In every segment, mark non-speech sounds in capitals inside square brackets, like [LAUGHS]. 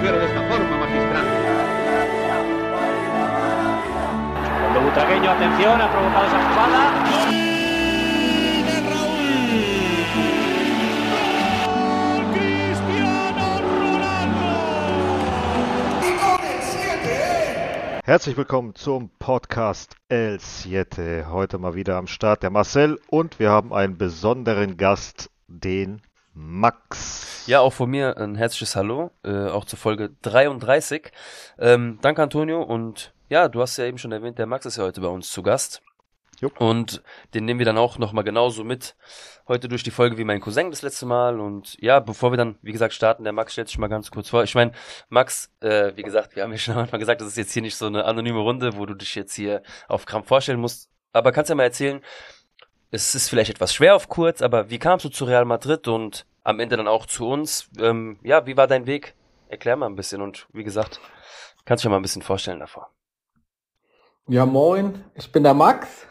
condujeron de esta forma magistral. Cuando Butragueño, atención, ha provocado esa jugada. Herzlich willkommen zum Podcast El Siete. Heute mal wieder am Start der Marcel und wir haben einen besonderen Gast, den Max. Ja, auch von mir ein herzliches Hallo, äh, auch zur Folge 33. Ähm, danke Antonio und ja, du hast ja eben schon erwähnt, der Max ist ja heute bei uns zu Gast. Jupp. Und den nehmen wir dann auch nochmal genauso mit heute durch die Folge wie mein Cousin das letzte Mal. Und ja, bevor wir dann, wie gesagt, starten, der Max stellt sich mal ganz kurz vor. Ich meine, Max, äh, wie gesagt, wir haben ja schon Anfang gesagt, das ist jetzt hier nicht so eine anonyme Runde, wo du dich jetzt hier auf Krampf vorstellen musst. Aber kannst ja mal erzählen, es ist vielleicht etwas schwer auf kurz, aber wie kamst du zu Real Madrid und am Ende dann auch zu uns? Ähm, ja, wie war dein Weg? Erklär mal ein bisschen und wie gesagt, kannst du dir mal ein bisschen vorstellen davor. Ja, moin, ich bin der Max.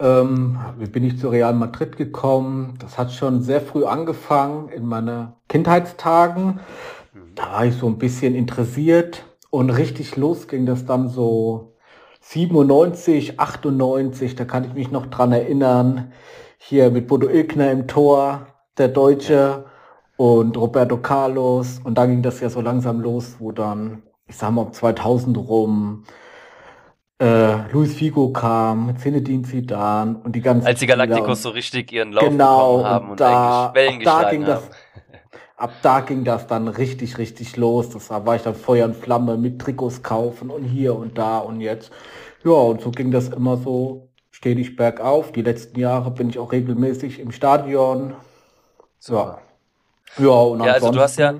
Ähm, wie bin ich zu Real Madrid gekommen? Das hat schon sehr früh angefangen in meinen Kindheitstagen. Da war ich so ein bisschen interessiert und richtig los ging das dann so 97, 98, da kann ich mich noch dran erinnern. Hier mit Bodo Ilkner im Tor, der Deutsche und Roberto Carlos. Und da ging das ja so langsam los, wo dann, ich sag mal, 2000 rum, äh, Luis Figo kam, Zinedine Zidane und die ganzen Als die Galacticos so richtig ihren Lauf genau, bekommen haben und und, da, eigentlich Wellen da ging haben. das, ab da ging das dann richtig, richtig los. Das war, ich dann Feuer und Flamme mit Trikots kaufen und hier und da und jetzt. Ja, und so ging das immer so stetig bergauf. Die letzten Jahre bin ich auch regelmäßig im Stadion. Super. Ja, und Ja, also du hast ja,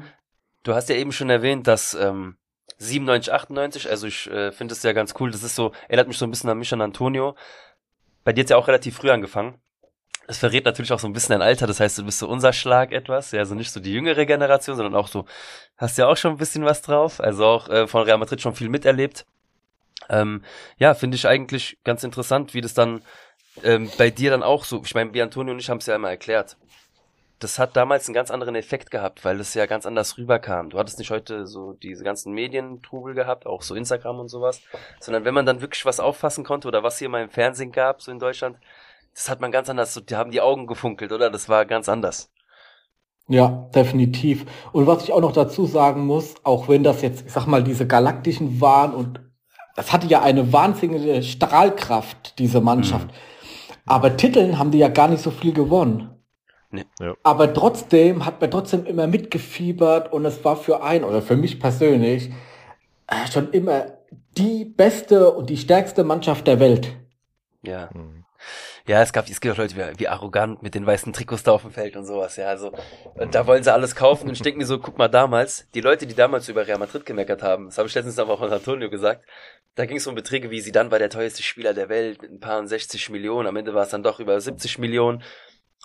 du hast ja eben schon erwähnt, dass ähm, 97, 98, also ich äh, finde es ja ganz cool, das ist so, erinnert mich so ein bisschen an mich an Antonio. Bei dir hat's ja auch relativ früh angefangen. Das verrät natürlich auch so ein bisschen dein Alter, das heißt, du bist so unser Schlag etwas, ja, also nicht so die jüngere Generation, sondern auch so, hast ja auch schon ein bisschen was drauf, also auch äh, von Real Madrid schon viel miterlebt. Ähm, ja, finde ich eigentlich ganz interessant, wie das dann ähm, bei dir dann auch so, ich meine, wie Antonio und ich haben es ja immer erklärt. Das hat damals einen ganz anderen Effekt gehabt, weil das ja ganz anders rüberkam. Du hattest nicht heute so diese ganzen Medientrubel gehabt, auch so Instagram und sowas, sondern wenn man dann wirklich was auffassen konnte oder was hier mal im Fernsehen gab, so in Deutschland, das hat man ganz anders, so, die haben die Augen gefunkelt, oder? Das war ganz anders. Ja, definitiv. Und was ich auch noch dazu sagen muss, auch wenn das jetzt, ich sag mal, diese galaktischen waren und das hatte ja eine wahnsinnige Strahlkraft, diese Mannschaft. Aber Titeln haben die ja gar nicht so viel gewonnen. Nee. Ja. Aber trotzdem hat man trotzdem immer mitgefiebert und es war für ein oder für mich persönlich äh, schon immer die beste und die stärkste Mannschaft der Welt. Ja. Mhm. Ja, es gab, es gibt auch Leute, wie, wie arrogant mit den weißen Trikots da auf dem Feld und sowas, ja, also, und da wollen sie alles kaufen und ich denke mir so, guck mal damals, die Leute, die damals über Real Madrid gemeckert haben, das habe ich letztens aber auch von Antonio gesagt, da ging es um Beträge wie, sie dann war der teuerste Spieler der Welt mit ein paar und 60 Millionen, am Ende war es dann doch über 70 Millionen.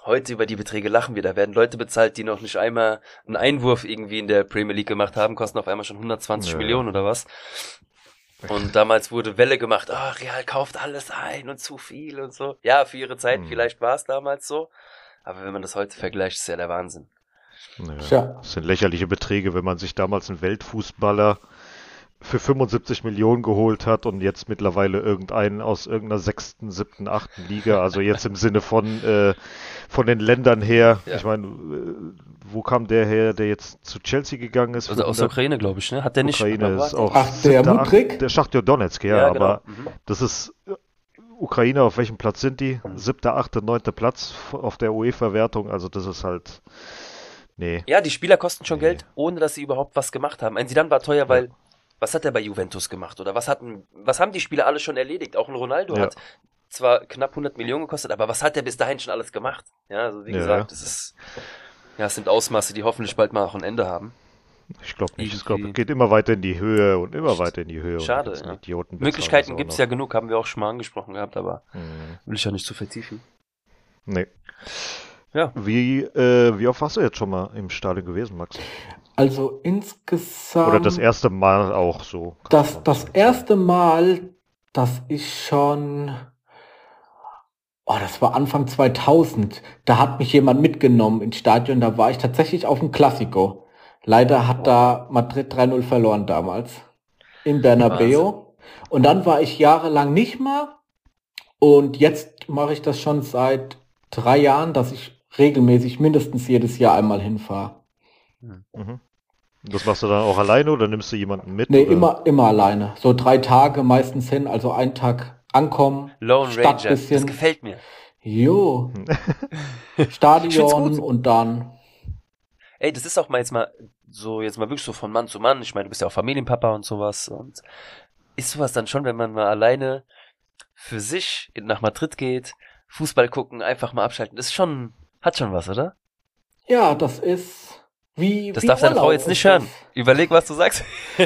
Heute über die Beträge lachen wir, da werden Leute bezahlt, die noch nicht einmal einen Einwurf irgendwie in der Premier League gemacht haben, kosten auf einmal schon 120 Ja. Millionen oder was. Und damals wurde Welle gemacht, ah, Real kauft alles ein und zu viel und so. Ja, für ihre Zeit, Mhm. vielleicht war es damals so. Aber wenn man das heute vergleicht, ist ja der Wahnsinn. Naja. Das sind lächerliche Beträge, wenn man sich damals einen Weltfußballer für 75 Millionen geholt hat und jetzt mittlerweile irgendeinen aus irgendeiner sechsten, siebten, achten Liga, also jetzt im Sinne von, [LAUGHS] äh, von den Ländern her. Ja. Ich meine, äh, wo kam der her, der jetzt zu Chelsea gegangen ist? Also aus der 100 Ukraine, glaube ich, ne? Hat der nicht. Ukraine ist auch Ach, der acht- Der Schachtjo Donetsk, ja, Ja, aber genau. Mhm. das ist äh, Ukraine, auf welchem Platz sind die? Siebter, achte, neunte Platz auf der UEFA-Wertung, also das ist halt, nee. Ja, die Spieler kosten schon Nee. Geld, ohne dass sie überhaupt was gemacht haben. Ein Zidane war teuer, weil was hat er bei Juventus gemacht oder was hatten, was haben die Spieler alle schon erledigt? Auch ein Ronaldo Ja. hat zwar knapp 100 Millionen gekostet, aber was hat er bis dahin schon alles gemacht? Ja, also wie Ja. gesagt, das ist ja, es sind Ausmaße, die hoffentlich bald mal auch ein Ende haben. Ich glaube nicht. Ich glaube, es geht immer weiter in die Höhe und immer weiter in die Höhe. Schade, ja. Idioten Möglichkeiten gibt's noch. ja genug, haben wir auch schon mal angesprochen gehabt, aber Mhm. will ich ja nicht zu vertiefen. Nee. Ja. Wie, äh, wie oft warst du jetzt schon mal im Stadion gewesen, Max? Also insgesamt. Oder das erste Mal auch so? Das, das erste Mal, dass ich schon, oh, das war Anfang 2000, da hat mich jemand mitgenommen ins Stadion, da war ich tatsächlich auf dem Klassiko. Leider hat da Madrid 3-0 verloren damals. Im Bernabeu. Und dann war ich jahrelang nicht mehr. Und jetzt mache ich das schon seit drei Jahren, dass ich regelmäßig mindestens jedes Jahr einmal hinfahre. Mhm. Das machst du dann auch alleine oder nimmst du jemanden mit? Nee, oder? immer, immer alleine. So drei Tage meistens hin, also einen Tag ankommen. Lone Stadt Ranger, bisschen. das gefällt mir. Jo. [LAUGHS] Stadion und dann. Ey, das ist auch mal jetzt mal so, jetzt mal wirklich so von Mann zu Mann. Ich meine, du bist ja auch Familienpapa und sowas. Und ist sowas dann schon, wenn man mal alleine für sich nach Madrid geht, Fußball gucken, einfach mal abschalten. Das ist schon, hat schon was, oder? Ja, das ist wie. Das wie darf deine Frau jetzt nicht hören. Überleg, was du sagst. [LAUGHS]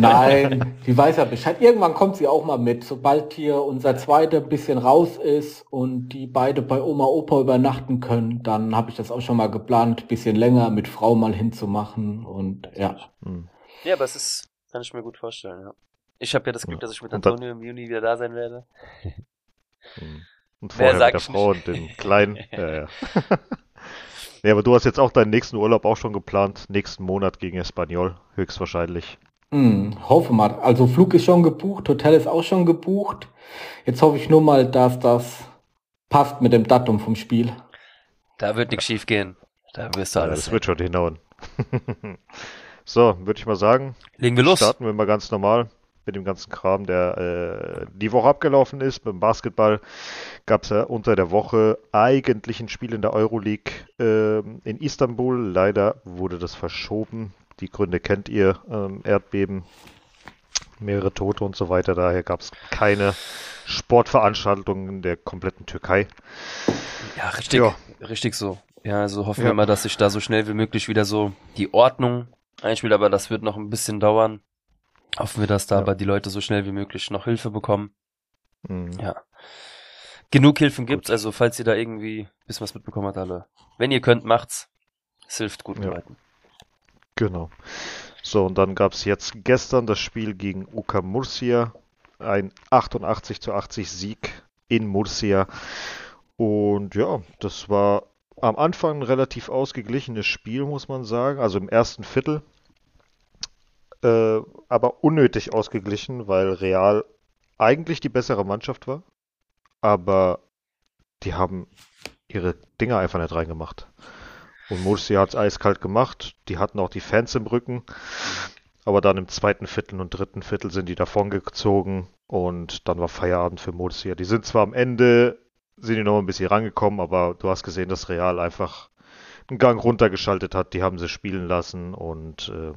Nein, die weiß ja Bescheid. Irgendwann kommt sie auch mal mit, sobald hier unser zweiter ein bisschen raus ist und die beide bei Oma Opa übernachten können, dann habe ich das auch schon mal geplant, bisschen länger mit Frau mal hinzumachen und ja. Hm. Ja, aber es ist, kann ich mir gut vorstellen, ja. Ich habe ja das Glück, Ja. dass ich mit Antonio im Juni wieder da sein werde. [LAUGHS] Hm. Und vorher sag mit der Frau nicht. und dem Kleinen. [LAUGHS] ja, ja. Nee, aber du hast jetzt auch deinen nächsten Urlaub auch schon geplant. Nächsten Monat gegen Espanyol, höchstwahrscheinlich. Hm, hoffe mal. Also Flug ist schon gebucht, Hotel ist auch schon gebucht. Jetzt hoffe ich nur mal, dass das passt mit dem Datum vom Spiel. Da wird nichts schief gehen. Da wirst du Ja, alles. das wird schon hinhauen. [LAUGHS] so, würde ich mal sagen, Legen wir los. starten wir mal ganz normal mit dem ganzen Kram, der äh, die Woche abgelaufen ist. Beim Basketball gab es ja unter der Woche eigentlich ein Spiel in der Euroleague ähm, in Istanbul. Leider wurde das verschoben. Die Gründe kennt ihr. Ähm, Erdbeben, mehrere Tote und so weiter. Daher gab es keine Sportveranstaltungen in der kompletten Türkei. Ja, richtig, Ja. richtig so. Ja, also hoffen Ja. wir mal, dass sich da so schnell wie möglich wieder so die Ordnung einspielt, aber das wird noch ein bisschen dauern. Hoffen wir, dass da Ja. aber die Leute so schnell wie möglich noch Hilfe bekommen. Mhm. Ja. Genug Hilfen gibt's, also falls ihr da irgendwie bisschen was mitbekommen habt, alle. Wenn ihr könnt, macht's. Es hilft guten Ja. Leuten. Genau. So, und dann gab es jetzt gestern das Spiel gegen UK Murcia. Ein 88 zu 80 Sieg in Murcia. Und ja, das war am Anfang ein relativ ausgeglichenes Spiel, muss man sagen. Also im ersten Viertel. Äh, aber unnötig ausgeglichen, weil Real eigentlich die bessere Mannschaft war. Aber die haben ihre Dinger einfach nicht reingemacht. Und Murcia hat es eiskalt gemacht. Die hatten auch die Fans im Rücken. Aber dann im zweiten Viertel und dritten Viertel sind die davongezogen und dann war Feierabend für Murcia. Die sind zwar am Ende, sind die noch ein bisschen rangekommen, aber du hast gesehen, dass Real einfach einen Gang runtergeschaltet hat. Die haben sie spielen lassen und äh,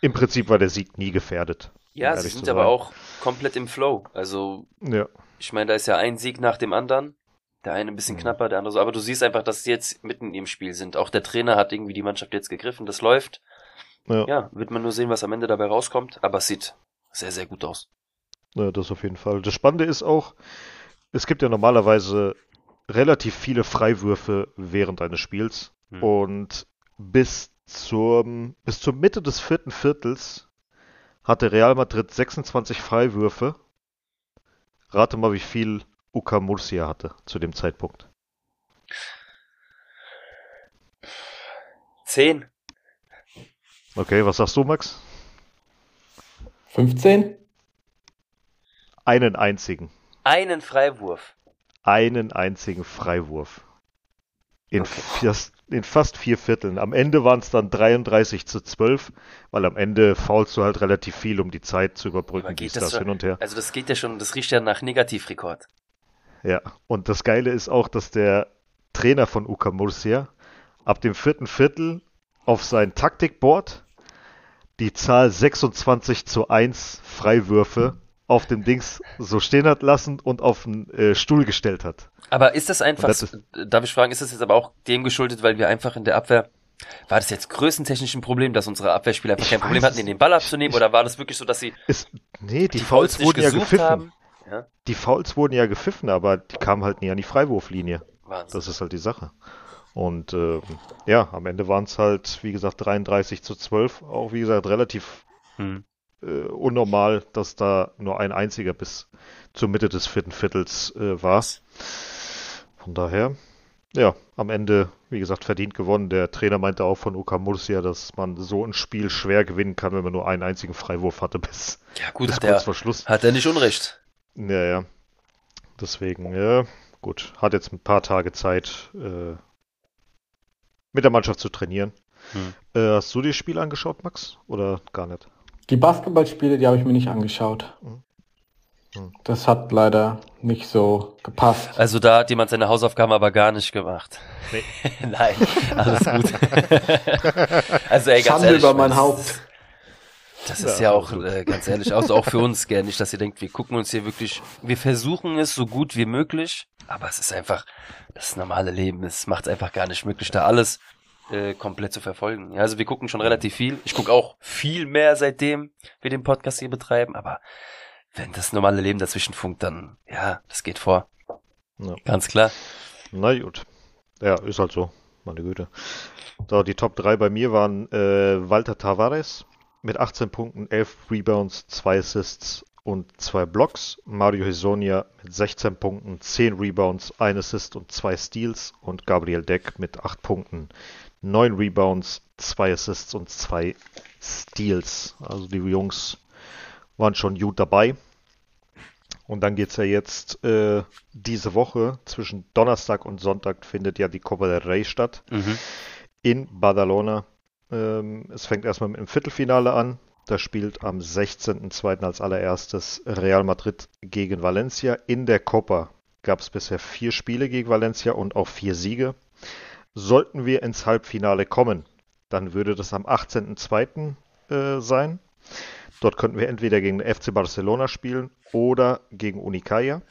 im Prinzip war der Sieg nie gefährdet. Ja, sie sind aber auch komplett im Flow. Also, Ja, ich meine, da ist ja ein Sieg nach dem anderen. Der eine ein bisschen Mhm. knapper, der andere so. Aber du siehst einfach, dass sie jetzt mitten im Spiel sind. Auch der Trainer hat irgendwie die Mannschaft jetzt gegriffen. Das läuft. ja, Ja, wird man nur sehen, was am Ende dabei rauskommt. Aber es sieht sehr, sehr gut aus. ja, das auf jeden Fall. Das Spannende ist auch, es gibt ja normalerweise relativ viele Freiwürfe während eines Spiels. Hm. Und bis zum, bis zur Mitte des vierten Viertels hatte Real Madrid 26 Freiwürfe. Rate mal, wie viel UK Murcia hatte zu dem Zeitpunkt. Zehn. Okay, was sagst du, Max? 15? Einen einzigen. Einen Freiwurf. Einen einzigen Freiwurf. In, Okay. fast, in fast vier Vierteln. Am Ende waren es dann 33 zu 12, weil am Ende faulst du halt relativ viel, um die Zeit zu überbrücken, geht dies, das das hin und her. Also das geht ja schon, das riecht ja nach Negativrekord. Ja, und das Geile ist auch, dass der Trainer von UK Murcia ab dem vierten Viertel auf sein Taktikboard die Zahl 26 zu 1 Freiwürfe auf dem Dings so stehen hat lassen und auf den äh, Stuhl gestellt hat. Aber ist das einfach, das darf ich fragen, ist das jetzt aber auch dem geschuldet, weil wir einfach in der Abwehr, war das jetzt größentechnisch ein Problem, dass unsere Abwehrspieler einfach kein Problem hatten, in den Ball abzunehmen, Ich- oder war das wirklich so, dass sie Ist, nee, die, die Fouls, nicht wurden ja gepfiffen. haben? Ja, Die Fouls wurden ja gepfiffen, aber die kamen halt nie an die Freiwurflinie. Wahnsinn. Das ist halt die Sache. Und ähm, ja, am Ende waren es halt, wie gesagt, 33 zu 12. Auch wie gesagt, relativ Hm. Äh, unnormal, dass da nur ein einziger bis zur Mitte des vierten Viertels äh, war. Von daher, ja, am Ende, wie gesagt, verdient gewonnen. Der Trainer meinte auch von Uka Murcia, dass man so ein Spiel schwer gewinnen kann, wenn man nur einen einzigen Freiwurf hatte bis, Ja, gut, bis hat kurz er, vor Schluss. hat er nicht Unrecht. Ja, ja. Deswegen, ja, gut. Hat jetzt ein paar Tage Zeit, äh, mit der Mannschaft zu trainieren. Hm. Äh, hast du dir das Spiel angeschaut, Max? Oder gar nicht? Die Basketballspiele, die habe ich mir nicht angeschaut. Mhm. Mhm. Das hat leider nicht so gepasst. Also da hat jemand seine Hausaufgaben aber gar nicht gemacht. Nee. [LAUGHS] Nein, alles gut. [LAUGHS] also ey, ganz Schande ehrlich, über mein das- Haupt. Das ist Ja, ja auch, äh, ganz ehrlich, also auch für uns, gell, nicht, dass ihr denkt, wir gucken uns hier wirklich, wir versuchen es so gut wie möglich, aber es ist einfach, das normale Leben, es macht es einfach gar nicht möglich, da alles äh, komplett zu verfolgen. Ja, also wir gucken schon relativ viel. Ich gucke auch viel mehr, seitdem wir den Podcast hier betreiben, aber wenn das normale Leben dazwischen funkt, dann, ja, das geht vor. Ja. Ganz klar. Na gut. Ja, ist halt so. Meine Güte. So, die Top 3 bei mir waren äh, Walter Tavares mit 18 Punkten, 11 Rebounds, 2 Assists und 2 Blocks. Mario Hesonia mit 16 Punkten, 10 Rebounds, 1 Assist und 2 Steals. Und Gabriel Deck mit 8 Punkten, 9 Rebounds, 2 Assists und 2 Steals. Also die Jungs waren schon gut dabei. Und dann geht's ja jetzt äh, diese Woche zwischen Donnerstag und Sonntag findet ja die Copa del Rey statt Mhm. in Badalona. Ähm, es fängt erstmal mit dem Viertelfinale an. Da spielt am 16.02. als allererstes Real Madrid gegen Valencia. In der Copa gab es bisher vier Spiele gegen Valencia und auch vier Siege. Sollten wir ins Halbfinale kommen, dann würde das am 18.02. Äh, sein. Dort könnten wir entweder gegen FC Barcelona spielen oder gegen Unicaja.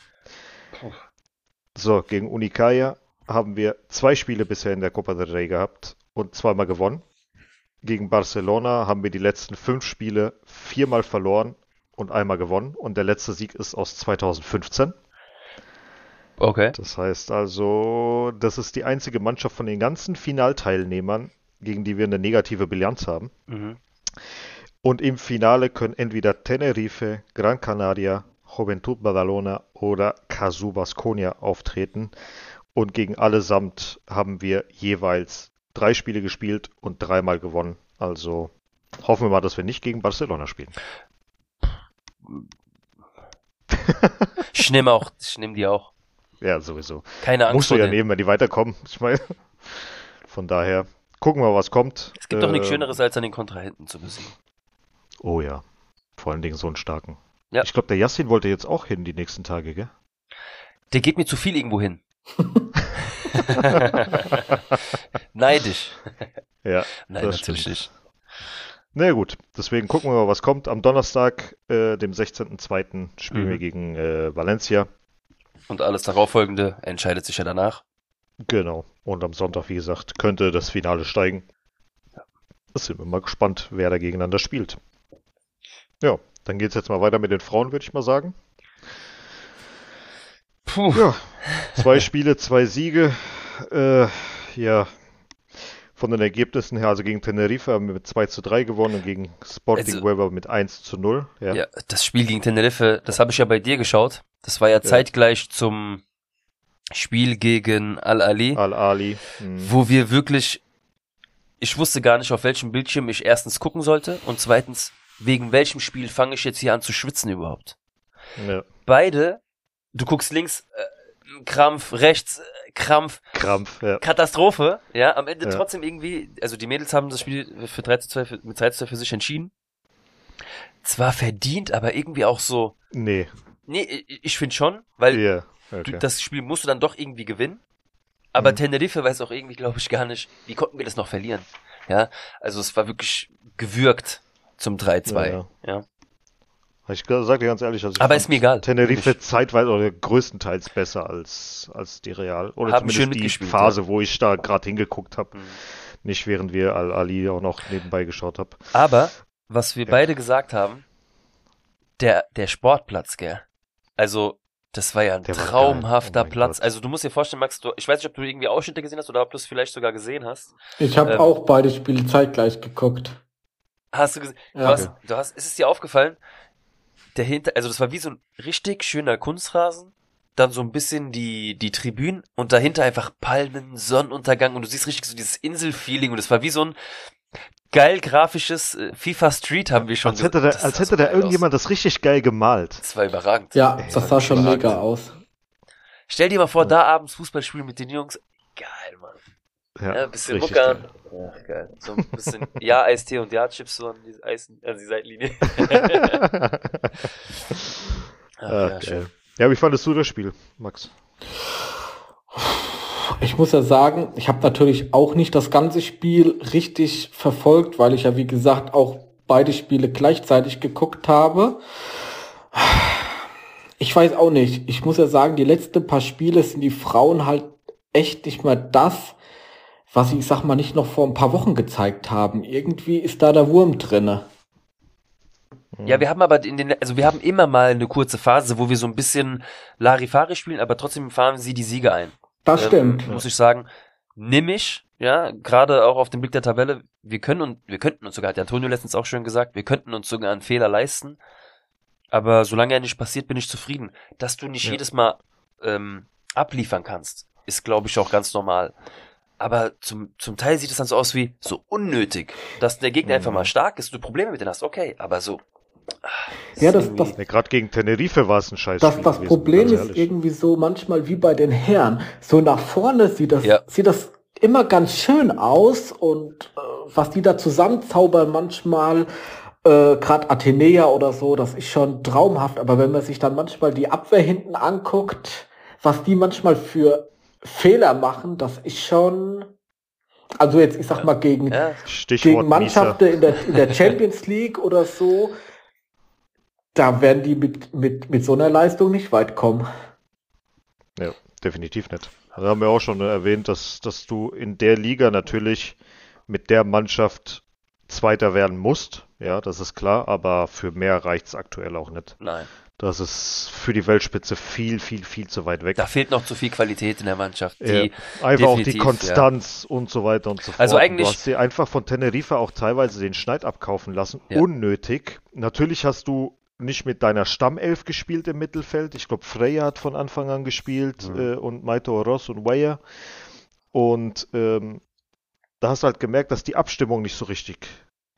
So, gegen Unicaja haben wir zwei Spiele bisher in der Copa del Rey gehabt und zweimal gewonnen. Gegen Barcelona haben wir die letzten fünf Spiele viermal verloren und einmal gewonnen. Und der letzte Sieg ist aus 2015. Okay. Das heißt also, das ist die einzige Mannschaft von den ganzen Finalteilnehmern, gegen die wir eine negative Bilanz haben. Mhm. Und im Finale können entweder Tenerife, Gran Canaria, Juventud Badalona oder Casu Basconia auftreten. Und gegen allesamt haben wir jeweils drei Spiele gespielt und dreimal gewonnen. Also hoffen wir mal, dass wir nicht gegen Barcelona spielen. Ich nehme auch, ich nehme die auch. Ja, sowieso. Keine Angst Musst du ja nehmen, wenn die weiterkommen. Ich meine, [LAUGHS] von daher gucken wir, was kommt. Es gibt doch nichts Äh, Schöneres, als an den Kontrahenten zu besiegen. Oh ja, vor allen Dingen so einen starken. Ja. Ich glaube, der Yassin wollte jetzt auch hin die nächsten Tage, gell? Der geht mir zu viel irgendwo hin. [LAUGHS] Neidisch. Ja. Nein, Das natürlich stimmt. nicht. Na gut, deswegen gucken wir mal, was kommt. Am Donnerstag, äh, dem 16.02. spielen Mhm. wir gegen äh, Valencia. Und alles darauffolgende entscheidet sich ja danach. Genau. Und am Sonntag, wie gesagt, könnte das Finale steigen. Da sind wir mal gespannt, wer da gegeneinander spielt. Ja, dann geht's jetzt mal weiter mit den Frauen, würde ich mal sagen. Puh. Ja, zwei Spiele, zwei Siege. Äh, ja, von den Ergebnissen her, also gegen Tenerife haben wir mit 2 zu 3 gewonnen und gegen Sporting Also- Huelva mit 1 zu 0. Ja, Ja, das Spiel gegen Tenerife, das habe ich ja bei dir geschaut. Das war ja zeitgleich zum Spiel gegen Al-Ali, Al-Ali. hm, wo wir wirklich, ich wusste gar nicht, auf welchem Bildschirm ich erstens gucken sollte und zweitens, wegen welchem Spiel fange ich jetzt hier an zu schwitzen überhaupt. ja, Beide, du guckst links, äh, Krampf, rechts, äh, Krampf, Krampf, ja. Katastrophe, ja, am Ende Ja. trotzdem irgendwie, also die Mädels haben das Spiel für 3 zu 2 für, mit 3 zu 2 für sich entschieden. Zwar verdient, aber irgendwie auch so, Nee, nee, ich, finde schon, weil ja, du, okay. das Spiel musst du dann doch irgendwie gewinnen. Aber Mhm. Tenerife weiß auch irgendwie, glaube ich, gar nicht, wie konnten wir das noch verlieren? Ja, also es war wirklich gewürgt zum 3-2. Ja, Ja, Ich sage dir ganz ehrlich, also ich Aber ist mir egal. Tenerife zeitweise oder größtenteils besser als, als die Real. Oder Haben schön zumindest die Phase, wo ich da gerade hingeguckt habe. Mhm. Nicht während wir Al-Ali auch noch nebenbei geschaut haben. Aber, was wir Ja. beide gesagt haben, der, der Sportplatz, gell? Also, das war ja ein Der traumhafter Oh Platz. Gott. Also, du musst dir vorstellen, Max, du, ich weiß nicht, ob du irgendwie Ausschnitte gesehen hast oder ob du es vielleicht sogar gesehen hast. Ich habe Ähm. auch beide Spiele zeitgleich geguckt. Hast du gesehen? Du Ja. hast, du hast, ist es dir aufgefallen? Der hinter, also das war wie so ein richtig schöner Kunstrasen dann so ein bisschen die, die Tribünen und dahinter einfach Palmen, Sonnenuntergang und du siehst richtig so dieses Inselfeeling und es war wie so ein geil grafisches äh, FIFA Street haben wir schon Als hätte da, das als hätte so da irgendjemand das richtig geil gemalt. aus. Das war überragend. Ja, Ey, das sah schon überragend. mega aus. Stell dir mal vor, da abends Fußball spielen mit den Jungs. Ja, Ja, ein bisschen Muckern. Ja, geil. So ein bisschen Ja, Eistee und Ja-Chips so an die, Eis, an die Seitenlinie. Ah, [LAUGHS] ja, schön. Ja, wie fandest du das Spiel, Max? Ich muss ja sagen, ich habe natürlich auch nicht das ganze Spiel richtig verfolgt, weil ich ja wie gesagt auch beide Spiele gleichzeitig geguckt habe. Ich weiß auch nicht. Ich muss ja sagen, die letzten paar Spiele sind die Frauen halt echt nicht mehr das, was sie, ich sag mal, nicht noch vor ein paar Wochen gezeigt haben. Irgendwie ist da der Wurm drinne. Ja, wir haben aber in den, also wir haben immer mal eine kurze Phase, wo wir so ein bisschen Larifari spielen, aber trotzdem fahren sie die Siege ein. Das stimmt. Ähm, muss ich sagen, nimm ich, ja, gerade auch auf den Blick der Tabelle, wir können und wir könnten uns sogar, hat der Antonio letztens auch schön gesagt, wir könnten uns sogar einen Fehler leisten. Aber solange er nicht passiert, bin ich zufrieden. Dass du nicht Ja. jedes Mal ähm, abliefern kannst, ist, glaube ich, auch ganz normal. Aber zum, zum Teil sieht es dann so aus wie so unnötig, dass der Gegner Mhm. einfach mal stark ist, du Probleme mit denen hast, okay, aber so. ah, Ja, das- das- Ja, Gerade gegen Tenerife war es ein Scheiß. Das, das Problem ist irgendwie so manchmal wie bei den Herren. So nach vorne sieht das, Ja. sieht das immer ganz schön aus und äh, was die da zusammenzaubern manchmal, äh, gerade Athenea oder so, das ist schon traumhaft. Aber wenn man sich dann manchmal die Abwehr hinten anguckt, was die manchmal für Fehler machen, das ist schon, also jetzt, ich sag mal, gegen, ja, Stichwort gegen Mannschaften in der, in der Champions League oder so, da werden die mit, mit, mit so einer Leistung nicht weit kommen. Ja, definitiv nicht. Also haben wir auch schon erwähnt, dass, dass du in der Liga natürlich mit der Mannschaft Zweiter werden musst. Ja, das ist klar, aber für mehr reicht's aktuell auch nicht. nein. Das ist für die Weltspitze viel, viel, viel zu weit weg. Da fehlt noch zu viel Qualität in der Mannschaft. Ja, Die, einfach auch die Konstanz und so weiter und so fort. Also eigentlich- Du hast dir einfach von Teneriffa auch teilweise den Schneid abkaufen lassen. Ja. Unnötig. Natürlich hast du nicht mit deiner Stammelf gespielt im Mittelfeld. Ich glaube, Freya hat von Anfang an gespielt Mhm. äh, und Maito Ross und Weyer. Und ähm, da hast du halt gemerkt, dass die Abstimmung nicht so richtig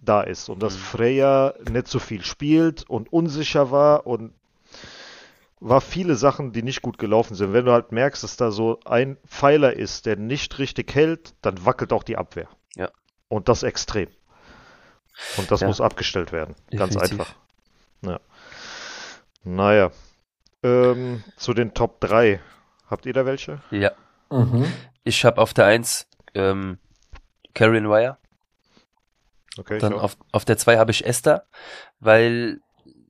da ist und dass Mhm. Freya nicht so viel spielt und unsicher war und war viele Sachen, die nicht gut gelaufen sind. Wenn du halt merkst, dass da so ein Pfeiler ist, der nicht richtig hält, dann wackelt auch die Abwehr. Ja. Und das extrem. Und das Ja. muss abgestellt werden. Ganz Definitiv. einfach. Ja. Naja. Ähm, zu den Top 3. Habt ihr da welche? ja. Mhm. Ich habe auf der 1 ähm, Karen Wire. Okay, Dann auf, auf der 2 habe ich Esther, weil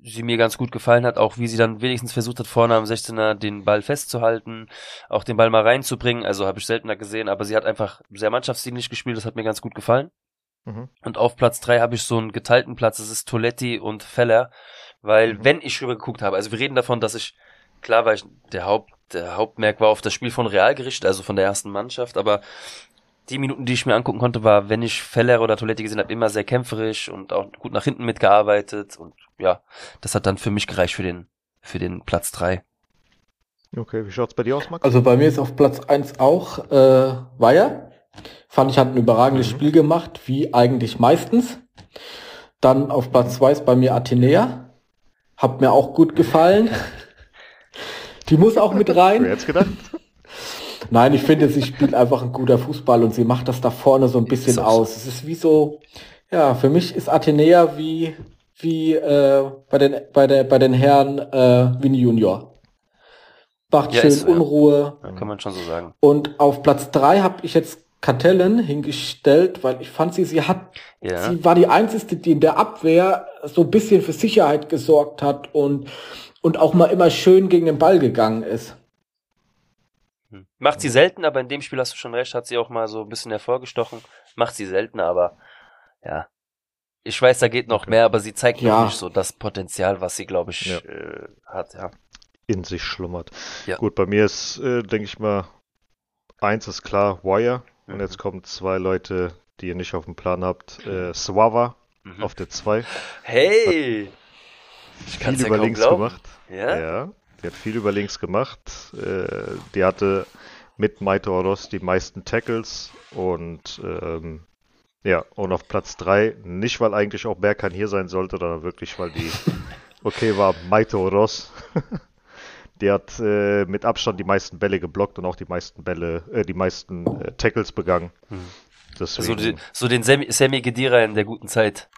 sie mir ganz gut gefallen hat, auch wie sie dann wenigstens versucht hat, vorne am 16er den Ball festzuhalten, auch den Ball mal reinzubringen. Also habe ich seltener gesehen, aber sie hat einfach sehr mannschaftsdienlich gespielt, das hat mir ganz gut gefallen. Mhm. Und auf Platz 3 habe ich so einen geteilten Platz, das ist Toletti und Feller, weil Mhm. wenn ich rüber geguckt habe, also wir reden davon, dass ich, klar war ich, der Haupt, der Hauptmerk war auf das Spiel von Real gerichtet, also von der ersten Mannschaft, aber die Minuten, die ich mir angucken konnte, war, wenn ich Feller oder Toletti gesehen habe, immer sehr kämpferisch und auch gut nach hinten mitgearbeitet und ja, das hat dann für mich gereicht für den, für den Platz 3. Okay, wie schaut's bei dir aus, Max? Also bei mir ist auf Platz 1 auch äh, Weiher. Fand ich, hat ein überragendes Mhm. Spiel gemacht, wie eigentlich meistens. Dann auf Platz 2 ist bei mir Athenea. Hat mir auch gut gefallen. [LAUGHS] Die muss auch mit rein. jetzt gedacht? [LAUGHS] Nein, ich finde, sie spielt einfach ein guter Fußball und sie macht das da vorne so ein bisschen aus. Es ist wie so, ja, für mich ist Athenea wie, wie äh, bei, den, bei, der, bei den Herren äh, ein Junior. Macht Ja, schön ist. Unruhe. Ja, kann man schon so sagen. Und auf Platz drei habe ich jetzt Kartellen hingestellt, weil ich fand sie, sie hat, Ja. sie war die einzige, die in der Abwehr so ein bisschen für Sicherheit gesorgt hat und, und auch mal immer schön gegen den Ball gegangen ist. Hm. Macht sie selten, aber in dem Spiel hast du schon recht, hat sie auch mal so ein bisschen hervorgestochen. Macht sie selten, aber ja. Ich weiß, da geht noch mehr, aber sie zeigt Ja. nicht so das Potenzial, was sie, glaube ich, Ja. äh, hat, ja. in sich schlummert. Ja. Gut, bei mir ist, äh, denke ich mal, eins ist klar, Wire. Und Mhm. jetzt kommen zwei Leute, die ihr nicht auf dem Plan habt. Äh, Swava Mhm. auf der 2. Hey! Ich Viel kann's ja über kaum links glauben. gemacht. Ja? Ja. Die hat viel über links gemacht. Äh, die hatte mit Maito Oroz die meisten Tackles und ähm, ja, und auf Platz 3, nicht weil eigentlich auch Bergheim hier sein sollte, sondern wirklich, weil die [LAUGHS] okay war, Maito Oroz. [LAUGHS] die hat äh, mit Abstand die meisten Bälle geblockt und auch die meisten Bälle, äh, die meisten äh, Tackles begangen. Hm. Deswegen, so, die, so den Sammy, Sammy Gedira in der guten Zeit.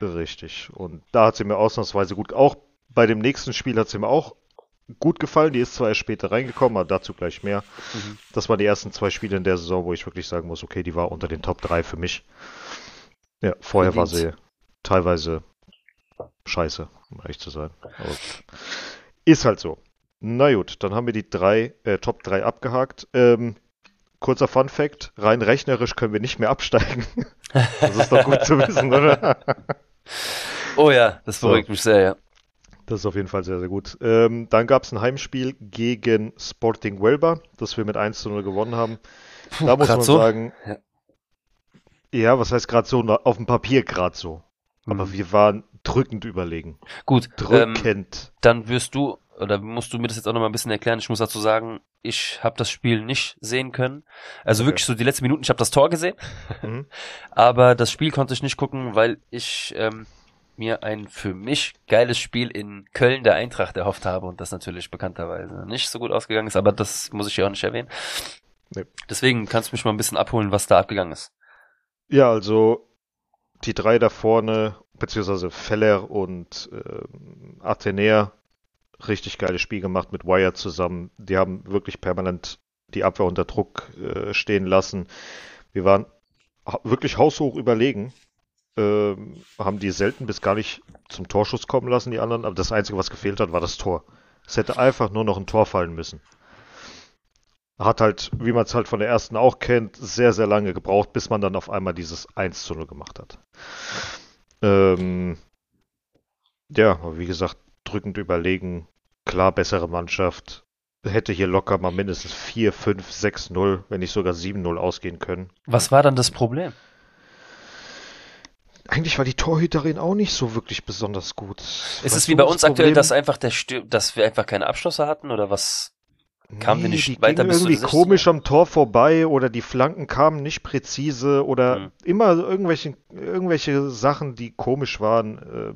Richtig. Und da hat sie mir ausnahmsweise gut, auch bei dem nächsten Spiel hat sie mir auch gut gefallen. Die ist zwar erst später reingekommen, aber dazu gleich mehr. Mhm. Das waren die ersten zwei Spiele in der Saison, wo ich wirklich sagen muss, okay, die war unter den Top 3 für mich. Ja, vorher war sie teilweise scheiße, um ehrlich zu sein. Aber ist halt so. Na gut, dann haben wir die drei, äh, Top 3 abgehakt. Ähm, kurzer Fun Fact, rein rechnerisch können wir nicht mehr absteigen. [LAUGHS] das ist doch gut zu wissen, oder? oh ja, das beruhigt so. mich sehr, ja. Das ist auf jeden Fall sehr, sehr gut. Ähm, dann gab es ein Heimspiel gegen Sporting Huelva, das wir mit 1 zu 0 gewonnen haben. Puh, da muss man so? sagen, ja. ja, was heißt gerade so, auf dem Papier gerade so. Aber mhm. wir waren drückend überlegen. Gut, drückend. Ähm, dann wirst du, oder musst du mir das jetzt auch noch mal ein bisschen erklären. Ich muss dazu sagen, ich habe das Spiel nicht sehen können. Also okay. wirklich so die letzten Minuten, ich habe das Tor gesehen, mhm. [LAUGHS] aber das Spiel konnte ich nicht gucken, weil ich ähm, mir ein für mich geiles Spiel in Köln der Eintracht erhofft habe und das natürlich bekannterweise nicht so gut ausgegangen ist, aber das muss ich ja auch nicht erwähnen. Nee. Deswegen kannst du mich mal ein bisschen abholen, was da abgegangen ist. Ja, also die drei da vorne, beziehungsweise Feller und äh, Athenäer, richtig geiles Spiel gemacht mit Wire zusammen. Die haben wirklich permanent die Abwehr unter Druck äh, stehen lassen. Wir waren wirklich haushoch überlegen äh, haben die selten bis gar nicht zum Torschuss kommen lassen, die anderen. Aber das Einzige, was gefehlt hat, war das Tor. Es hätte einfach nur noch ein Tor fallen müssen. Hat halt, wie man es halt von der ersten auch kennt, sehr, sehr lange gebraucht, bis man dann auf einmal dieses 1 zu 0 gemacht hat. Ähm, ja, wie gesagt, drückend überlegen, klar bessere Mannschaft. Hätte hier locker mal mindestens 4, 5, 6, 0, wenn nicht sogar 7, 0 ausgehen können. Was war dann das Problem? Eigentlich war die Torhüterin auch nicht so wirklich besonders gut. Ist weißt es wie bei uns aktuell, dass einfach der Stür dass wir einfach keine Abschlüsse hatten oder was? Kamen nee, wir nicht weiter bis irgendwie komisch am Tor vorbei oder die Flanken kamen nicht präzise oder hm. immer irgendwelche irgendwelche Sachen, die komisch waren. Äh,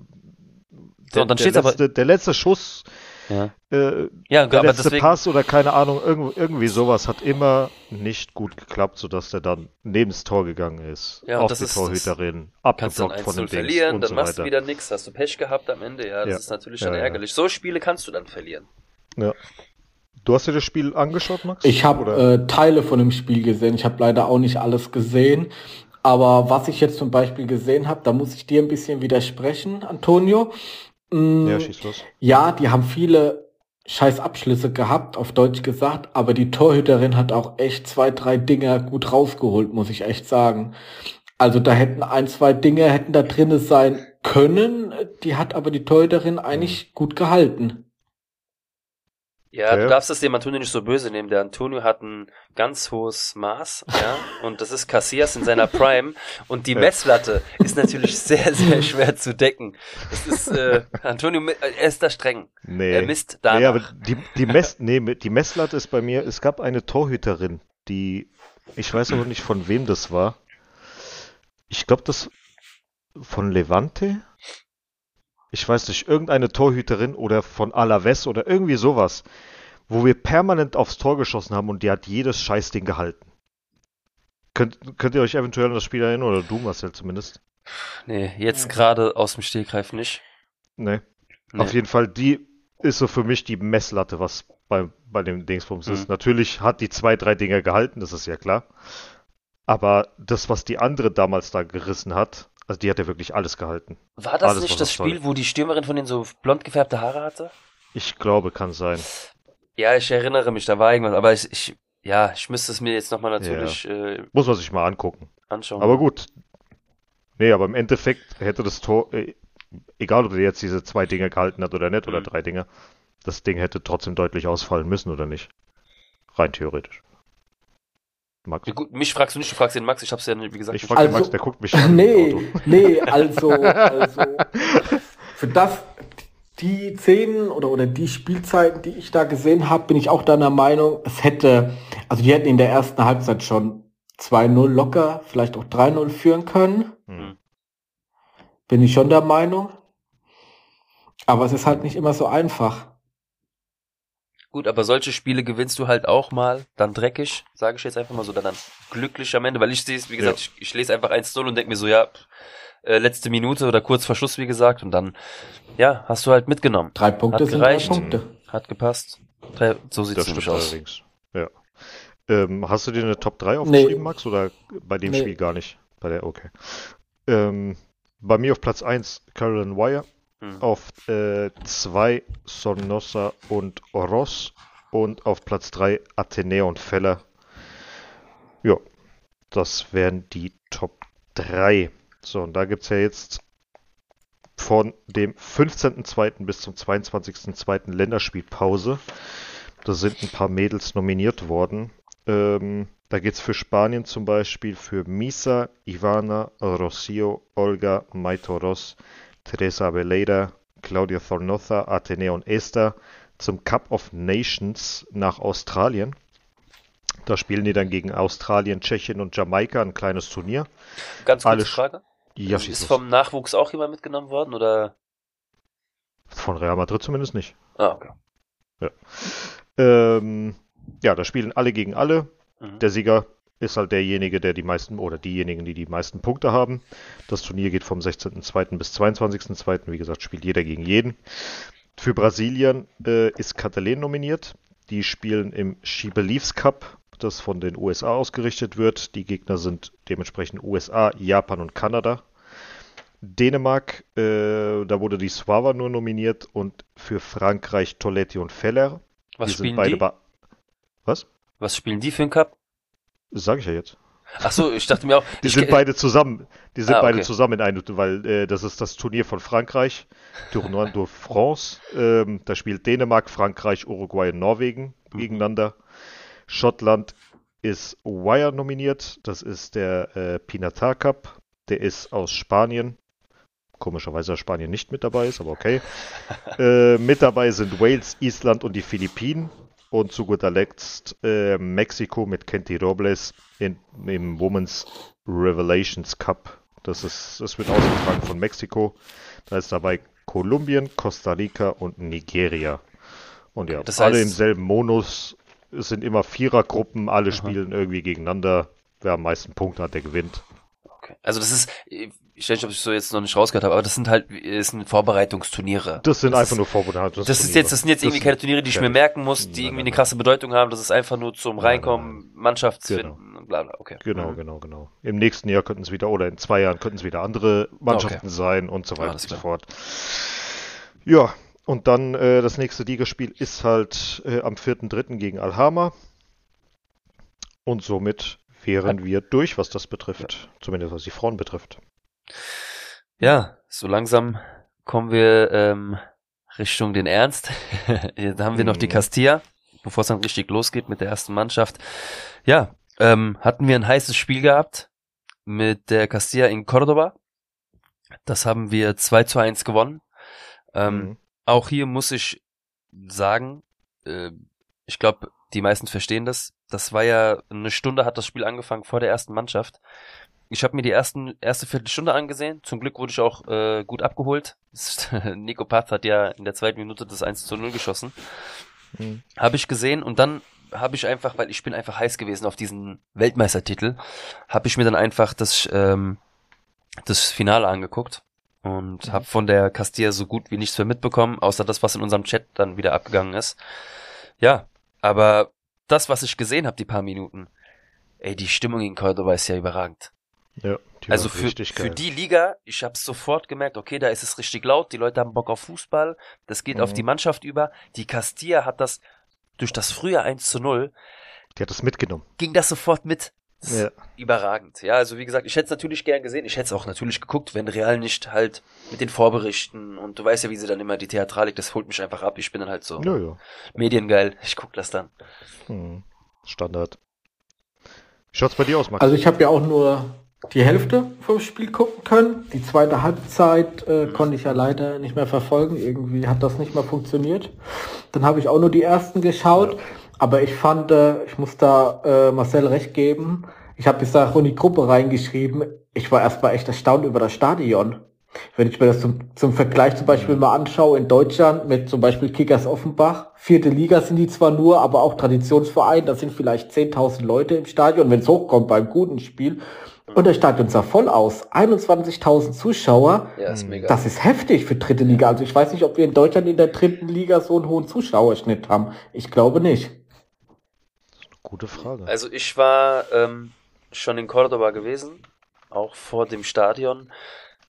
der, so, dann der, letzte, aber, der letzte Schuss ja, äh, ja der letzte deswegen... Pass oder keine Ahnung, irgendwie, irgendwie sowas hat immer nicht gut geklappt, sodass der dann neben das Tor gegangen ist. Ja, auf das die ist, Torhüterin, abgeblockt von dem verlieren, dann so machst du wieder nichts, hast du Pech gehabt am Ende, ja, das ja. ist natürlich dann ja, ärgerlich. So Spiele kannst du dann verlieren. Ja. Du hast dir das Spiel angeschaut, Max? Ich habe äh, Teile von dem Spiel gesehen. Ich habe leider auch nicht alles gesehen. Aber was ich jetzt zum Beispiel gesehen habe, da muss ich dir ein bisschen widersprechen, Antonio. Mm, ja, schieß los. Ja, die haben viele scheiß Abschlüsse gehabt, auf Deutsch gesagt, aber die Torhüterin hat auch echt zwei, drei Dinger gut rausgeholt, muss ich echt sagen. Also da hätten ein, zwei Dinge hätten da drinnen sein können, die hat aber die Torhüterin eigentlich mhm. gut gehalten. Ja, okay. du darfst es dem Antonio nicht so böse nehmen. Der Antonio hat ein ganz hohes Maß, ja, [LAUGHS] und das ist Cassias in seiner Prime. Und die Messlatte ist natürlich sehr, sehr schwer zu decken. Das ist, äh, Antonio, er ist da streng. Nee. Er misst da. Nee, aber die, die, Mess, nee, die Messlatte ist bei mir, es gab eine Torhüterin, die, ich weiß aber nicht von wem das war. Ich glaube, das von Levante ich weiß nicht, irgendeine Torhüterin oder von Alaves oder irgendwie sowas, wo wir permanent aufs Tor geschossen haben und die hat jedes Scheißding gehalten. Könnt, könnt ihr euch eventuell an das Spiel erinnern oder du, Marcel, zumindest? Nee, jetzt gerade aus dem Stegreif nicht. Nee. nee. Auf jeden Fall, die ist so für mich die Messlatte, was bei, bei dem Dingsbums mhm. ist. Natürlich hat die zwei, drei Dinger gehalten, das ist ja klar. Aber das, was die andere damals da gerissen hat, also die hat ja wirklich alles gehalten. War das alles, nicht das Spiel, wo die Stürmerin von den so blond gefärbte Haare hatte? Ich glaube, kann sein. Ja, ich erinnere mich, da war irgendwas, aber ich, ich ja, ich müsste es mir jetzt nochmal natürlich. Ja. Äh, Muss man sich mal angucken. Anschauen. Aber gut. Nee, aber im Endeffekt hätte das Tor, äh, egal ob der jetzt diese zwei Dinge gehalten hat oder nicht, mhm. oder drei Dinge, das Ding hätte trotzdem deutlich ausfallen müssen oder nicht. Rein theoretisch. Max. Gut, mich fragst du nicht, du fragst den Max, ich hab's ja, wie gesagt, ich frag also, den Max, der guckt mich an. Nee, nee, also, also, für das, die Szenen oder, oder die Spielzeiten, die ich da gesehen habe, bin ich auch deiner Meinung, es hätte, also die hätten in der ersten Halbzeit schon 2-0 locker, vielleicht auch 3-0 führen können. Mhm. Bin ich schon der Meinung. Aber es ist halt nicht immer so einfach. Gut, aber solche Spiele gewinnst du halt auch mal, dann dreckig, sage ich jetzt einfach mal so, dann, dann glücklich am Ende, weil ich sehe es, wie gesagt, ja. ich, ich, lese einfach 1-0 und denke mir so, ja, äh, letzte Minute oder kurz vor Schluss, wie gesagt, und dann, ja, hast du halt mitgenommen. Drei Punkte Hat sind gereicht, drei Punkte. Hat gepasst. Drei, so sieht es nämlich aus. Allerdings. Ja. Ähm, hast du dir eine Top 3 aufgeschrieben, nee. Max, oder bei dem nee. Spiel gar nicht? Bei der, okay. Ähm, bei mir auf Platz 1 Carolyn Wire, hm. Auf 2 äh, Sornosa und Oros und auf Platz 3 Athenä und Feller. Ja, das wären die Top 3. So, und da gibt es ja jetzt von dem 15.02. bis zum 22.02. Länderspielpause. Da sind ein paar Mädels nominiert worden. Ähm, da geht es für Spanien zum Beispiel für Misa, Ivana, Rocio, Olga, Maitoros, Teresa Abeleida, Claudia Thornotha, Atenea und Esther zum Cup of Nations nach Australien. Da spielen die dann gegen Australien, Tschechien und Jamaika ein kleines Turnier. Ganz kurze Alle Frage. Ja, ist, ist vom Nachwuchs auch jemand mitgenommen worden oder? Von Real Madrid zumindest nicht. Ah, okay. Ja, ähm, ja da spielen alle gegen alle. Mhm. Der Sieger ist halt derjenige, der die meisten oder diejenigen, die die meisten Punkte haben. Das Turnier geht vom 16.02. bis 22.02. Wie gesagt, spielt jeder gegen jeden. Für Brasilien äh, ist Catalan nominiert. Die spielen im She Believes Cup, das von den USA ausgerichtet wird. Die Gegner sind dementsprechend USA, Japan und Kanada. Dänemark, äh, da wurde die Swava nur nominiert und für Frankreich Toletti und Feller. Was die spielen die? Was? Was spielen die für einen Cup? Das sage ich ja jetzt. Ach so, ich dachte mir auch. Die sind beide zusammen. Die sind ah, okay. beide zusammen in einem, weil äh, das ist das Turnier von Frankreich, Tournoi de France. Ähm, da spielt Dänemark, Frankreich, Uruguay und Norwegen mhm. gegeneinander. Schottland ist Wire nominiert. Das ist der äh, Pinatar Cup. Der ist aus Spanien. Komischerweise Spanien nicht mit dabei ist, aber okay. [LAUGHS] äh, mit dabei sind Wales, Island und die Philippinen. Und zu guter Letzt äh, Mexiko mit Kenty Robles in, im Women's Revelations Cup. Das, ist, das wird ausgetragen von Mexiko. Da ist dabei Kolumbien, Costa Rica und Nigeria. Und ja, das heißt, alle im selben Monus. Es sind immer Vierergruppen, alle aha. spielen irgendwie gegeneinander. Wer am meisten Punkte hat, der gewinnt. Okay. Also das ist, ich weiß nicht, ob ich so jetzt noch nicht rausgehört habe, aber das sind halt das sind Vorbereitungsturniere. Das sind das einfach ist, nur Vorbereitungsturniere. Das ist jetzt, das sind jetzt irgendwie keine Turniere, die ich mir merken muss, die irgendwie eine krasse Bedeutung haben. Das ist einfach nur zum Reinkommen, Mannschaftsfinden, genau. bla bla. Okay. Genau, mhm. genau, genau. Im nächsten Jahr könnten es wieder oder in zwei Jahren könnten es wieder andere Mannschaften okay. sein und so weiter und so fort. Ja, und dann äh, das nächste Ligaspiel ist halt äh, am 4.3. gegen Alhama. Und somit wären wir durch, was das betrifft. Ja. Zumindest was die Frauen betrifft. Ja, so langsam kommen wir ähm, Richtung den Ernst. [LAUGHS] da haben wir noch die mhm. Castilla, bevor es dann richtig losgeht mit der ersten Mannschaft. Ja, ähm, hatten wir ein heißes Spiel gehabt mit der Castilla in Cordoba. Das haben wir 2 zu 1 gewonnen. Ähm, mhm. Auch hier muss ich sagen, äh, ich glaube, die meisten verstehen das. Das war ja eine Stunde hat das Spiel angefangen vor der ersten Mannschaft. Ich habe mir die ersten erste Viertelstunde angesehen. Zum Glück wurde ich auch äh, gut abgeholt. [LAUGHS] Nico Path hat ja in der zweiten Minute das 1 zu 0 geschossen. Mhm. Habe ich gesehen und dann habe ich einfach, weil ich bin einfach heiß gewesen auf diesen Weltmeistertitel, habe ich mir dann einfach das ähm, das Finale angeguckt und mhm. habe von der Castilla so gut wie nichts mehr mitbekommen, außer das, was in unserem Chat dann wieder abgegangen ist. Ja, aber das, was ich gesehen habe, die paar Minuten, ey, die Stimmung in Cordoba ist ja überragend. Ja, also für, für die Liga, ich habe sofort gemerkt, okay, da ist es richtig laut, die Leute haben Bock auf Fußball, das geht mhm. auf die Mannschaft über. Die Castilla hat das durch das frühe 1 zu 0. Die hat das mitgenommen. Ging das sofort mit. Das ja. Überragend. Ja, also wie gesagt, ich hätte es natürlich gern gesehen. Ich hätte es auch natürlich geguckt, wenn Real nicht halt mit den Vorberichten und du weißt ja, wie sie dann immer die Theatralik, das holt mich einfach ab. Ich bin dann halt so ja, ja. mediengeil. Ich guck das dann. Hm. Standard. Wie schaut's bei dir aus, Max? Also ich habe ja auch nur die Hälfte vom Spiel gucken können. Die zweite Halbzeit äh, konnte ich ja leider nicht mehr verfolgen. Irgendwie hat das nicht mehr funktioniert. Dann habe ich auch nur die ersten geschaut. Aber ich fand, äh, ich muss da äh, Marcel recht geben. Ich habe bis auch in die Gruppe reingeschrieben. Ich war erstmal echt erstaunt über das Stadion. Wenn ich mir das zum, zum Vergleich zum Beispiel mal anschaue in Deutschland mit zum Beispiel Kickers Offenbach, vierte Liga sind die zwar nur, aber auch Traditionsverein, da sind vielleicht 10.000 Leute im Stadion, wenn es hochkommt beim guten Spiel. Und das Stadion sah voll aus. 21.000 Zuschauer. Ja, ist mega. Das ist heftig für dritte Liga. Also ich weiß nicht, ob wir in Deutschland in der dritten Liga so einen hohen Zuschauerschnitt haben. Ich glaube nicht. Gute Frage. Also ich war ähm, schon in Cordoba gewesen, auch vor dem Stadion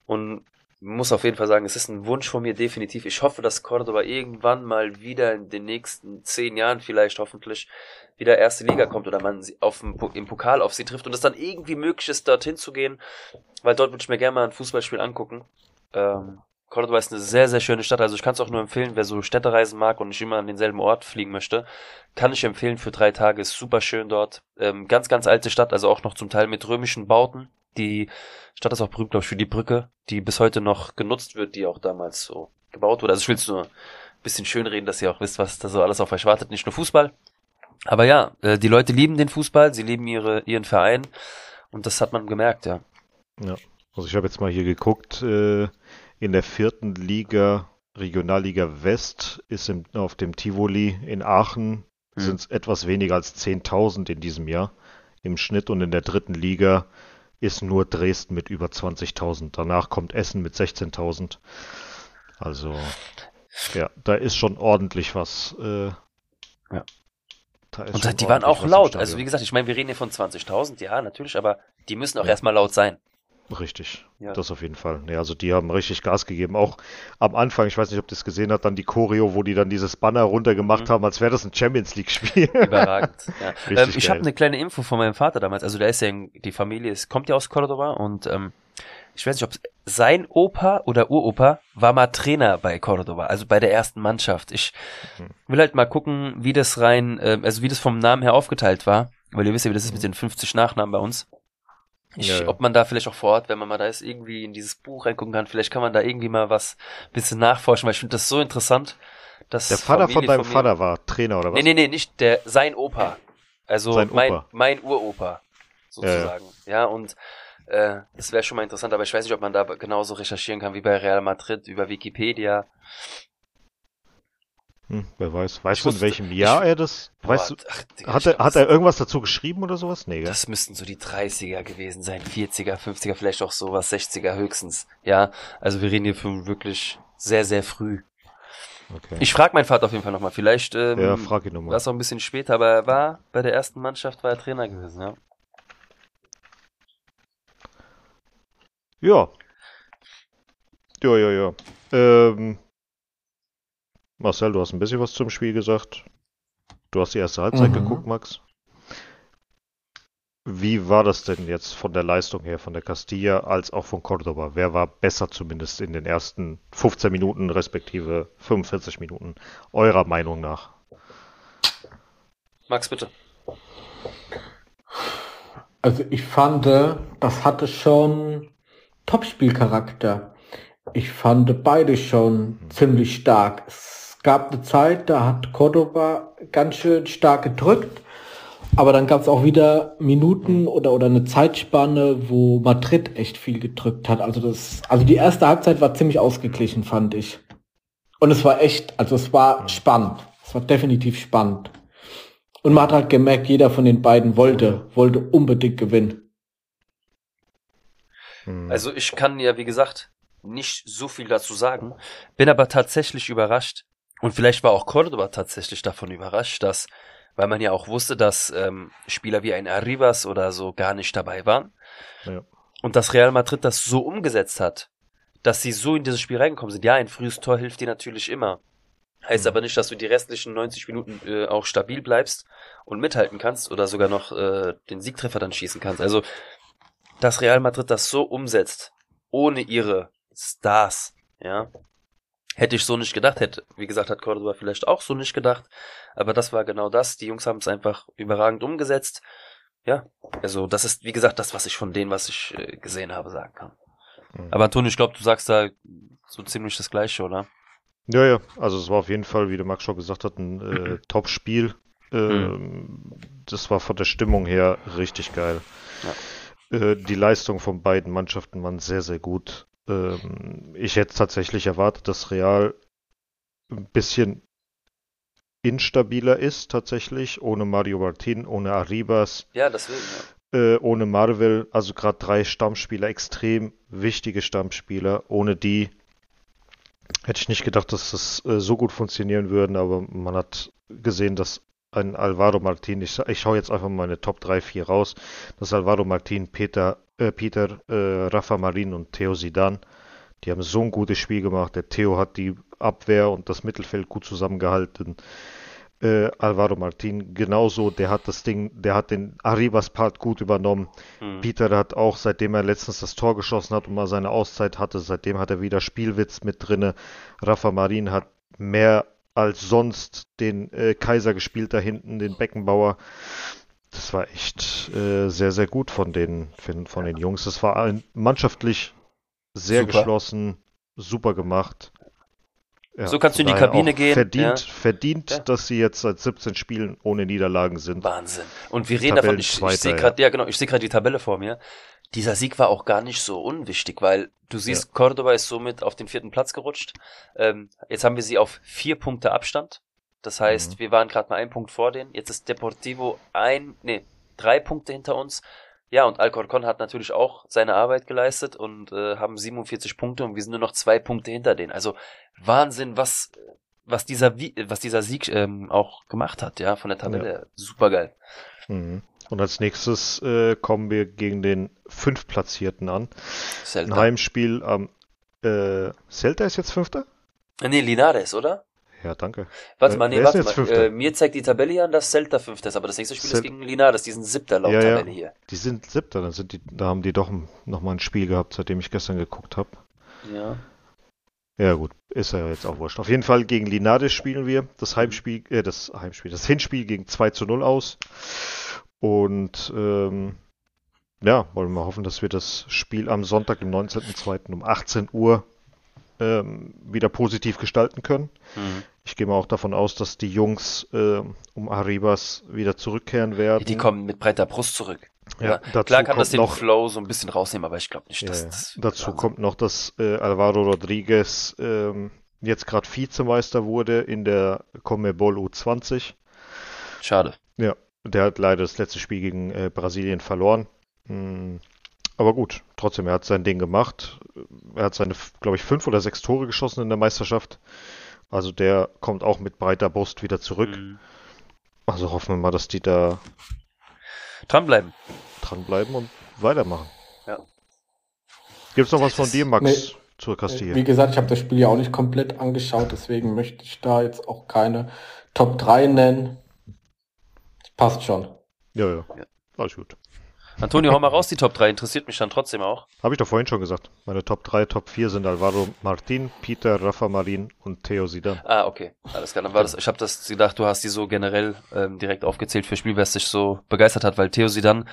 und muss auf jeden Fall sagen, es ist ein Wunsch von mir definitiv. Ich hoffe, dass Cordoba irgendwann mal wieder in den nächsten zehn Jahren vielleicht hoffentlich wieder erste Liga kommt oder man sie auf dem, im Pokal auf sie trifft und es dann irgendwie möglich ist, dorthin zu gehen, weil dort würde ich mir gerne mal ein Fußballspiel angucken. Ähm, Cordoba ist eine sehr, sehr schöne Stadt. Also ich kann es auch nur empfehlen, wer so Städtereisen mag und nicht immer an denselben Ort fliegen möchte, kann ich empfehlen für drei Tage. Ist super schön dort. Ähm, ganz, ganz alte Stadt, also auch noch zum Teil mit römischen Bauten. Die Stadt ist auch berühmt, glaube ich, für die Brücke, die bis heute noch genutzt wird, die auch damals so gebaut wurde. Also ich will es nur ein bisschen schön reden, dass ihr auch wisst, was da so alles auf euch wartet. Nicht nur Fußball. Aber ja, äh, die Leute lieben den Fußball, sie lieben ihre, ihren Verein. Und das hat man gemerkt, ja. Ja. Also ich habe jetzt mal hier geguckt, äh, in der vierten Liga, Regionalliga West, ist im, auf dem Tivoli in Aachen Hm. sind es etwas weniger als 10.000 in diesem Jahr im Schnitt und in der dritten Liga ist nur Dresden mit über 20.000. Danach kommt Essen mit 16.000. Also ja, da ist schon ordentlich was. Äh, Ja. Und die waren auch laut. Also wie gesagt, ich meine, wir reden hier von 20.000, ja, natürlich, aber die müssen auch Ja. erstmal laut sein. Richtig, Ja. das auf jeden Fall. Ja, also die haben richtig Gas gegeben. Auch am Anfang, ich weiß nicht, ob du es gesehen hast, dann die Choreo, wo die dann dieses Banner runtergemacht Mhm. haben, als wäre das ein Champions League-Spiel. [LAUGHS] Überragend. [LAUGHS] Ja. Ähm, ich habe eine kleine Info von meinem Vater damals. Also der ist ja, in, die Familie ist, kommt ja aus Cordoba und ähm, ich weiß nicht, ob sein Opa oder Uropa war mal Trainer bei Cordoba, also bei der ersten Mannschaft. Ich Mhm. will halt mal gucken, wie das rein, äh, also wie das vom Namen her aufgeteilt war, weil ihr wisst ja, wie das ist mit den 50 Nachnamen bei uns. Ich, Ja, ja. Ob man da vielleicht auch vor Ort, wenn man mal da ist, irgendwie in dieses Buch reingucken kann, vielleicht kann man da irgendwie mal was bisschen nachforschen, weil ich finde das so interessant. Dass Der Vater von Familie deinem mir- Vater war Trainer oder was? Nee, nee, nee, nicht der, sein Opa. Also Sein mein, Opa. mein Uropa, sozusagen. Ja, und äh, das wäre schon mal interessant, aber ich weiß nicht, ob man da genauso recherchieren kann wie bei Real Madrid über Wikipedia. Hm, wer weiß. Weißt Ich du, in welchem Jahr ich- er das? Weißt Boah, du, ach, Digga, hat er, hat er irgendwas dazu geschrieben oder sowas? Nee, gell? Das müssten so die 30er gewesen sein, 40er, 50er, vielleicht auch sowas, 60er höchstens. Ja, also wir reden hier von wirklich sehr, sehr früh. Okay. Ich frage meinen Vater auf jeden Fall nochmal, vielleicht ähm, ja, frag ihn nochmal. war es auch ein bisschen später, aber er war bei der ersten Mannschaft, war er Trainer gewesen, ja. Ja. Ja, ja, ja. Ähm, Marcel, du hast ein bisschen was zum Spiel gesagt. Du hast die erste Halbzeit Mhm. geguckt, Max. Wie war das denn jetzt von der Leistung her, von der Castilla als auch von Cordoba? Wer war besser zumindest in den ersten 15 Minuten respektive 45 Minuten, eurer Meinung nach? Max, bitte. Also ich fand, äh, das hatte schon Topspielcharakter. Ich fand beide schon ziemlich stark. Es gab eine Zeit, da hat Cordoba ganz schön stark gedrückt, aber dann gab es auch wieder Minuten oder, oder eine Zeitspanne, wo Madrid echt viel gedrückt hat. Also das, also die erste Halbzeit war ziemlich ausgeglichen, fand ich. Und es war echt, also es war spannend. Es war definitiv spannend. Und man hat halt gemerkt, jeder von den beiden wollte, wollte unbedingt gewinnen. Hm. Also ich kann ja, wie gesagt, nicht so viel dazu sagen, bin aber tatsächlich überrascht. Und vielleicht war auch Cordoba tatsächlich davon überrascht, dass, weil man ja auch wusste, dass ähm, Spieler wie ein Arribas oder so gar nicht dabei waren. Ja. Und dass Real Madrid das so umgesetzt hat, dass sie so in dieses Spiel reingekommen sind. Ja, ein frühes Tor hilft dir natürlich immer. Heißt Mhm. aber nicht, dass du die restlichen 90 Minuten äh, auch stabil bleibst und mithalten kannst oder sogar noch äh, den Siegtreffer dann schießen kannst. Also, dass Real Madrid das so umsetzt, ohne ihre Stars, ja, hätte ich so nicht gedacht. Hätte, wie gesagt, hat Cordoba vielleicht auch so nicht gedacht. Aber das war genau das. Die Jungs haben es einfach überragend umgesetzt. ja, also das ist, wie gesagt, das, was ich von denen, was ich äh, gesehen habe, sagen kann. Mhm. Aber Antonio, ich glaube, du sagst da so ziemlich das Gleiche, oder? Ja, ja, also es war auf jeden Fall, wie der Max schon gesagt hat, ein äh, Top-Spiel. Ähm, Das war von der Stimmung her richtig geil. Äh, die Leistung von beiden Mannschaften waren sehr, sehr gut. Ähm, ich hätte tatsächlich erwartet, dass Real ein bisschen instabiler ist, tatsächlich, ohne Mario Martin, ohne Arribas. Ja, deswegen, ja. äh, ohne Marvel, also gerade drei Stammspieler, extrem wichtige Stammspieler. Ohne die hätte ich nicht gedacht, dass das äh, so gut funktionieren würden, aber man hat gesehen, dass ein Alvaro Martin, ich, ich schaue jetzt einfach meine Top 3, 4 raus, dass Alvaro Martin, Peter, äh, Peter äh, Rafa Marin und Theo Sidan, die haben so ein gutes Spiel gemacht. Der Theo hat die Abwehr und das Mittelfeld gut zusammengehalten äh, Alvaro Martin genauso, der hat das Ding, der hat den Arribas-Part gut übernommen. Hm. Peter hat auch, seitdem er letztens das Tor geschossen hat und mal seine Auszeit hatte, seitdem hat er wieder Spielwitz mit drinne. Rafa Marin hat mehr als sonst den äh, Kaiser gespielt da hinten, den Beckenbauer. Das war echt äh, sehr, sehr gut von den, von, von den Jungs. Das war ein, mannschaftlich sehr Super. geschlossen, super gemacht. Ja, So kannst du in die Kabine gehen, Verdient, ja. verdient, Ja. dass sie jetzt seit 17 Spielen ohne Niederlagen sind. Wahnsinn. Und wir reden davon, ich, ich sehe gerade, ja. genau, ich sehe gerade die Tabelle vor mir. Dieser Sieg war auch gar nicht so unwichtig, weil du siehst, Cordoba ist somit auf den vierten Platz gerutscht. Ähm, jetzt haben wir sie auf vier Punkte Abstand. Das heißt, Mhm. wir waren gerade mal einen Punkt vor denen. Jetzt ist Deportivo ein, nee, drei Punkte hinter uns. Ja, und Alcorcon hat natürlich auch seine Arbeit geleistet und äh, haben 47 Punkte und wir sind nur noch zwei Punkte hinter denen. Also Wahnsinn, was was dieser was dieser Sieg ähm, auch gemacht hat, ja, von der Tabelle. Supergeil. Mhm. Und als nächstes äh, kommen wir gegen den Fünftplatzierten an. Ein Celta. Heimspiel am äh, Celta ist jetzt Fünfter? Nee, Linares, oder? Ja, danke. Warte Äh, mal, nee, wer warte mal. Äh, mir zeigt die Tabelle hier an, dass Celta Fünfter ist, aber das nächste Spiel Cel- ist gegen Linares, die sind Siebter laut Ja, ja. Tabelle hier. Die sind Siebter, dann sind die, da haben die doch noch mal ein Spiel gehabt, seitdem ich gestern geguckt habe. Ja. Ja gut, ist ja jetzt auch wurscht. Auf jeden Fall gegen Linares spielen wir das Heimspiel, äh, das Heimspiel, das Hinspiel gegen 2 zu 0 aus. Und ähm, ja, wollen wir hoffen, dass wir das Spiel am Sonntag, dem 19.02. um 18 Uhr ähm, wieder positiv gestalten können. Mhm. Ich gehe mal auch davon aus, dass die Jungs ähm, um Arribas wieder zurückkehren werden. Die kommen mit breiter Brust zurück. ja, dazu Klar kann das den noch, Flow so ein bisschen rausnehmen, aber ich glaube nicht, ja, dass ja. das dazu kommt noch, dass äh, Alvaro Rodriguez ähm, jetzt gerade Vizemeister wurde in der Comebol U20. Schade. Der hat leider das letzte Spiel gegen äh, Brasilien verloren. Mm, Aber gut, trotzdem, er hat sein Ding gemacht. Er hat seine, glaube ich, fünf oder sechs Tore geschossen in der Meisterschaft. Also der kommt auch mit breiter Brust wieder zurück. Mhm. Also hoffen wir mal, dass die da Dranbleiben. dranbleiben und weitermachen. Ja. Gibt's noch was von dir, Max, Nee. zur Wie Castille? gesagt, ich habe das Spiel ja auch nicht komplett angeschaut, deswegen möchte ich da jetzt auch keine Top 3 nennen. Passt schon. Ja, ja. Ja. Alles gut. Antonio, hau mal raus, die Top 3 interessiert mich dann trotzdem auch. Habe ich doch vorhin schon gesagt. Meine Top 3, Top 4 sind Alvaro Martin, Peter, Rafa Marin und Theo Sidan. Ah, okay. Alles klar. Dann war das, ich habe das gedacht, du hast die so generell ähm, direkt aufgezählt für Spiel, was dich so begeistert hat, weil Theo Sidan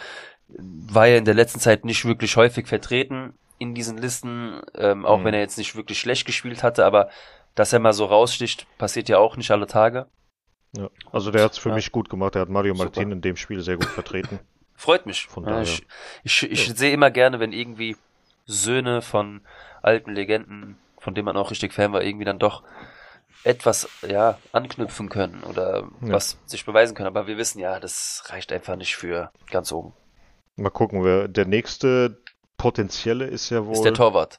war ja in der letzten Zeit nicht wirklich häufig vertreten in diesen Listen, ähm, auch Mhm. wenn er jetzt nicht wirklich schlecht gespielt hatte, aber dass er mal so raussticht, passiert ja auch nicht alle Tage. Ja. Also der hat es für Ja. mich gut gemacht. Er hat Mario Super. Martin in dem Spiel sehr gut vertreten. [LAUGHS] Freut mich. Von Ja, daher. ich ich, ich sehe immer gerne, wenn irgendwie Söhne von alten Legenden, von denen man auch richtig Fan war, irgendwie dann doch etwas ja anknüpfen können oder Ja. was sich beweisen können. Aber wir wissen ja, das reicht einfach nicht für ganz oben. Mal gucken, wer der nächste potenzielle ist ja wohl. Ist der Torwart.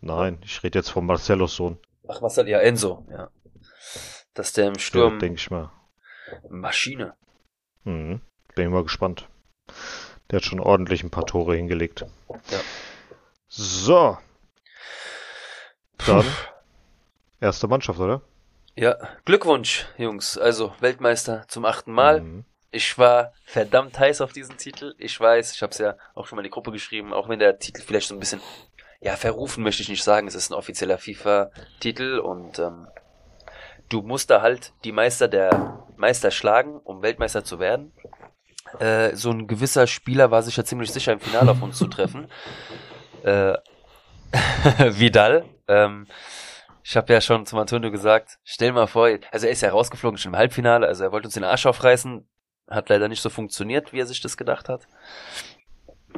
Nein, ich rede jetzt von Marcelos Sohn. Ach, was hat ja Enzo, ja. Dass der im Sturm denke ich mal. Maschine. Mhm. Bin ich mal gespannt. Der hat schon ordentlich ein paar Tore hingelegt. Ja. So. Dann erste Mannschaft, oder? Ja, Glückwunsch, Jungs. Also Weltmeister zum achten Mal. Mhm. Ich war verdammt heiß auf diesen Titel. Ich weiß, ich habe es ja auch schon mal in die Gruppe geschrieben, auch wenn der Titel vielleicht so ein bisschen, ja, verrufen möchte ich nicht sagen. Es ist ein offizieller FIFA-Titel und ähm, du musst da halt die Meister der Meister schlagen, um Weltmeister zu werden. Äh, so ein gewisser Spieler war sich ja ziemlich sicher im Finale auf uns zu treffen. [LAUGHS] Äh, [LAUGHS] Vidal. Ähm, ich habe ja schon zum Antonio gesagt, stell mal vor, also er ist ja rausgeflogen schon im Halbfinale, also er wollte uns den Arsch aufreißen, hat leider nicht so funktioniert, wie er sich das gedacht hat.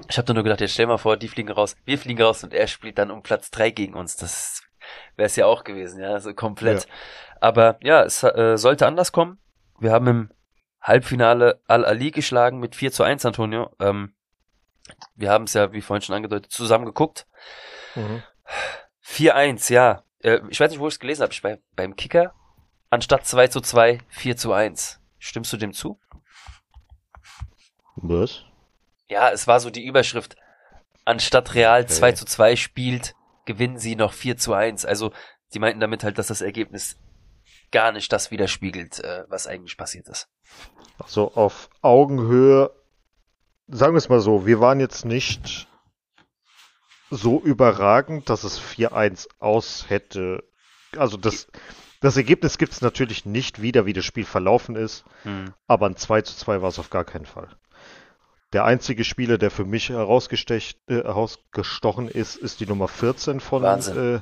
Ich habe nur gedacht, jetzt stell mal vor, die fliegen raus, wir fliegen raus und er spielt dann um Platz drei gegen uns. Das wäre es ja auch gewesen, ja, so komplett. Ja. Aber ja, es äh, sollte anders kommen. Wir haben im Halbfinale Al-Ali geschlagen mit 4 zu 1, Antonio. Ähm, wir haben es ja, wie vorhin schon angedeutet, zusammen geguckt. Mhm. 4-1, ja. Äh, ich weiß nicht, wo ich es gelesen habe. Ich bei, beim Kicker anstatt 2 zu 2, 4 zu 1. Stimmst du dem zu? Was? Ja, es war so die Überschrift. Anstatt Real okay. 2 zu 2 spielt, gewinnen sie noch 4 zu 1. Also, die meinten damit halt, dass das Ergebnis gar nicht das widerspiegelt, äh, was eigentlich passiert ist. Also auf Augenhöhe, sagen wir es mal so, wir waren jetzt nicht so überragend, dass es 4-1 aus hätte. Also das, das Ergebnis gibt es natürlich nicht wieder, wie das Spiel verlaufen ist, hm. aber ein 2 zu 2 war es auf gar keinen Fall. Der einzige Spieler, der für mich äh, herausgestochen ist, ist die Nummer 14 von, äh,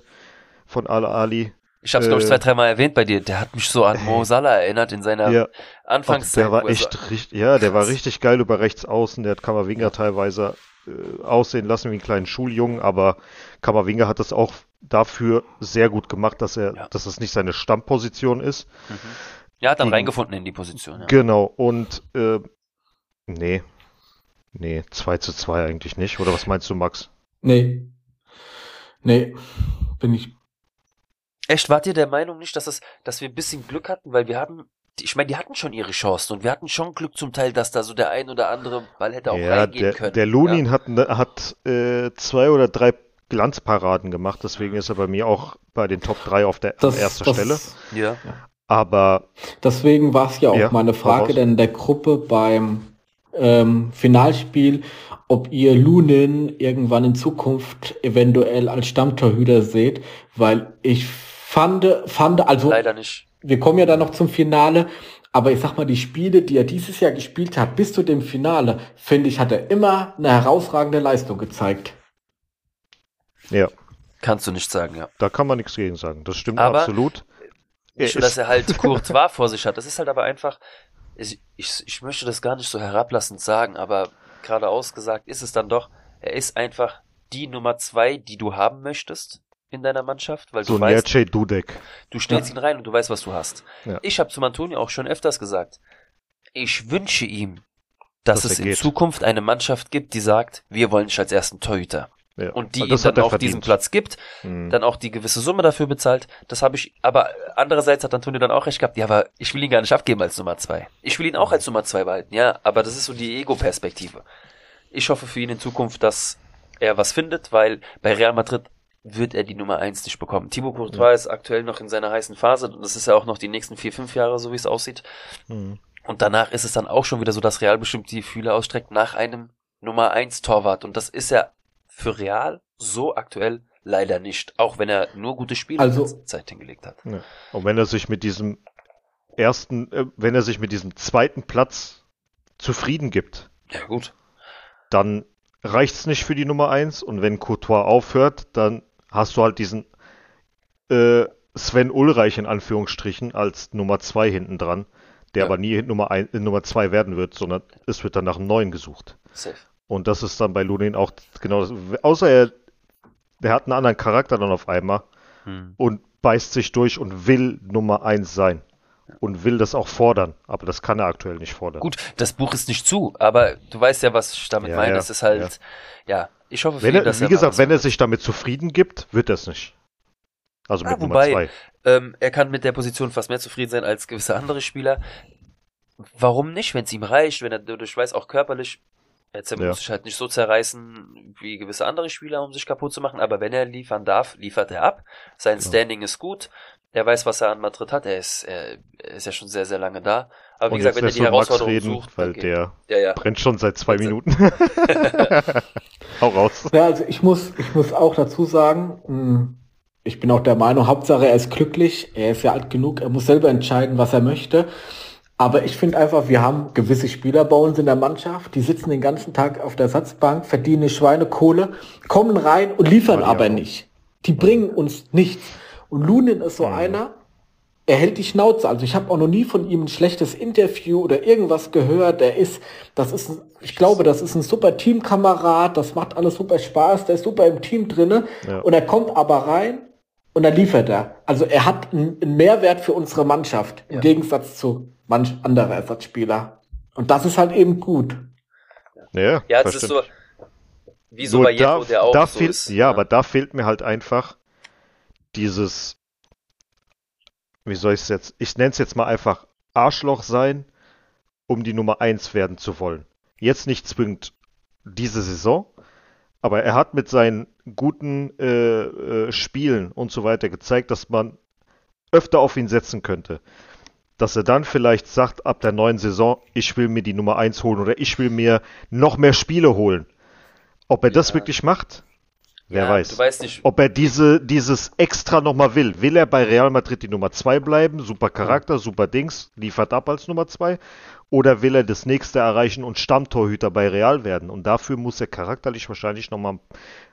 von Al-Ali. Ich habe es, äh, glaube ich, zwei, dreimal erwähnt bei dir. Der hat mich so an Mo Salah erinnert in seiner ja, Anfangszeit. Der war echt richtig, ja, der war [LAUGHS] richtig geil über rechts außen. Der hat Kammerwinger teilweise äh, aussehen lassen wie einen kleinen Schuljungen, aber Kammerwinger hat das auch dafür sehr gut gemacht, dass er, ja. dass es nicht seine Stammposition ist. Mhm. Ja, hat dann Gegen, reingefunden in die Position. Ja. Genau, und äh, nee, Nee, 2 zu 2 eigentlich nicht. Oder was meinst du, Max? Nee. Nee, bin ich. Echt, wart ihr der Meinung nicht, dass, es, dass wir ein bisschen Glück hatten? Weil wir haben, ich meine, die hatten schon ihre Chancen und wir hatten schon Glück zum Teil, dass da so der ein oder andere Ball hätte auch ja, reingehen der, können. Der Lunin ja. hat, hat äh, zwei oder drei Glanzparaden gemacht, deswegen ist er bei mir auch bei den Top 3 auf der das, ersten das, Stelle. Ja. Aber. Deswegen war es ja auch ja, meine Frage, denn der Gruppe beim ähm, Finalspiel, ob ihr Lunin irgendwann in Zukunft eventuell als Stammtorhüter seht, weil ich fand, fand, also leider nicht. Wir kommen ja dann noch zum Finale, aber ich sag mal, die Spiele, die er dieses Jahr gespielt hat, bis zu dem Finale, finde ich, hat er immer eine herausragende Leistung gezeigt. Ja. Kannst du nicht sagen, ja. Da kann man nichts gegen sagen. Das stimmt aber absolut. Nicht nur, dass er halt Courtois vor sich hat. Das ist halt aber einfach, ich, ich, ich möchte das gar nicht so herablassend sagen, aber gerade ausgesagt ist es dann doch, er ist einfach die Nummer zwei, die du haben möchtest in deiner Mannschaft, weil so du weißt, Dudek. du stellst ja. ihn rein und du weißt, was du hast. Ja. Ich habe zum Antonio auch schon öfters gesagt, ich wünsche ihm, dass, dass es in geht. Zukunft eine Mannschaft gibt, die sagt, wir wollen dich als ersten Torhüter. Ja, und die ihm dann auch verdient. diesen Platz gibt, mhm. dann auch die gewisse Summe dafür bezahlt. Das habe ich, aber andererseits hat Antonio dann auch recht gehabt, ja, aber ich will ihn gar nicht abgeben als Nummer zwei. Ich will ihn auch als Nummer zwei behalten, ja, aber das ist so die Ego-Perspektive. Ich hoffe für ihn in Zukunft, dass er was findet, weil bei Real Madrid wird er die Nummer eins nicht bekommen. Thibaut Courtois ja. ist aktuell noch in seiner heißen Phase und das ist ja auch noch die nächsten vier, fünf Jahre, so wie es aussieht. Mhm. Und danach ist es dann auch schon wieder so, dass Real bestimmt die Fühler ausstreckt nach einem Nummer eins Torwart und das ist ja für Real so aktuell leider nicht, auch wenn er nur gute Spiele also, Zeit hingelegt hat. Ja. Und wenn er sich mit diesem ersten, äh, wenn er sich mit diesem zweiten Platz zufrieden gibt, ja gut, dann reicht's nicht für die Nummer eins und wenn Courtois aufhört, dann hast du halt diesen äh, Sven Ulreich in Anführungsstrichen als Nummer zwei hinten dran, der ja. aber nie Nummer, ein, Nummer zwei werden wird, sondern es wird dann nach einem neuen gesucht. Safe. Und das ist dann bei Lunin auch genau das. Außer er, der hat einen anderen Charakter dann auf einmal hm. und beißt sich durch und will Nummer eins sein. Und will das auch fordern, aber das kann er aktuell nicht fordern. Gut, das Buch ist nicht zu, aber du weißt ja, was ich damit ja, meine. Ja, es ist halt, ja. ja, ich hoffe wenn ihn, dass Wie er gesagt, wenn er sich damit zufrieden gibt, wird er es nicht. Also mit ah, wobei, Nummer zwei. Ähm, er kann mit der Position fast mehr zufrieden sein als gewisse andere Spieler. Warum nicht, wenn es ihm reicht, wenn er durch weiß, auch körperlich Jetzt ja. muss sich halt nicht so zerreißen wie gewisse andere Spieler, um sich kaputt zu machen, aber wenn er liefern darf, liefert er ab. Sein Standing ja. ist gut. Er weiß, was er an Madrid hat. Er ist, er ist ja schon sehr, sehr lange da. Aber wie gesagt, wenn er die so Herausforderung reden, sucht, weil der ja, ja. brennt schon seit zwei also. Minuten. [LAUGHS] Hau raus. Ja, also ich muss, ich muss auch dazu sagen, hm, ich bin auch der Meinung, Hauptsache er ist glücklich, er ist ja alt genug, er muss selber entscheiden, was er möchte. Aber ich finde einfach, wir haben gewisse Spieler bei uns in der Mannschaft, die sitzen den ganzen Tag auf der Satzbank, verdienen Schweinekohle, kommen rein und liefern aber nicht. Die bringen uns nichts. Und Lunin ist so einer, er hält die Schnauze. Also ich habe auch noch nie von ihm ein schlechtes Interview oder irgendwas gehört. Er ist, das ist, ich glaube, das ist ein super Teamkamerad. Das macht alles super Spaß. Der ist super im Team drinne. Ja. Und er kommt aber rein und dann liefert er. Also er hat einen, Mehrwert für unsere Mannschaft im Ja. Gegensatz zu manch anderer Ersatzspieler. Und das ist halt eben gut. Ja, Ja, es ist so, wie so Nur bei Jeto, der auch da so fehlt, ist. Ja, aber da fehlt mir halt einfach dieses, wie soll ich es jetzt, ich nenne es jetzt mal einfach Arschloch sein, um die Nummer eins werden zu wollen. Jetzt nicht zwingend diese Saison, aber er hat mit seinen guten äh, äh, Spielen und so weiter gezeigt, dass man öfter auf ihn setzen könnte. Dass er dann vielleicht sagt, ab der neuen Saison, ich will mir die Nummer eins holen oder ich will mir noch mehr Spiele holen. Ob er das Ja. wirklich macht, wer ja, weiß. Du weißt nicht, Ob er diese, dieses extra nochmal will. Will er bei Real Madrid die Nummer 2 bleiben? Super Charakter, super Dings, liefert ab als Nummer 2. Oder will er das nächste erreichen und Stammtorhüter bei Real werden? Und dafür muss er charakterlich wahrscheinlich nochmal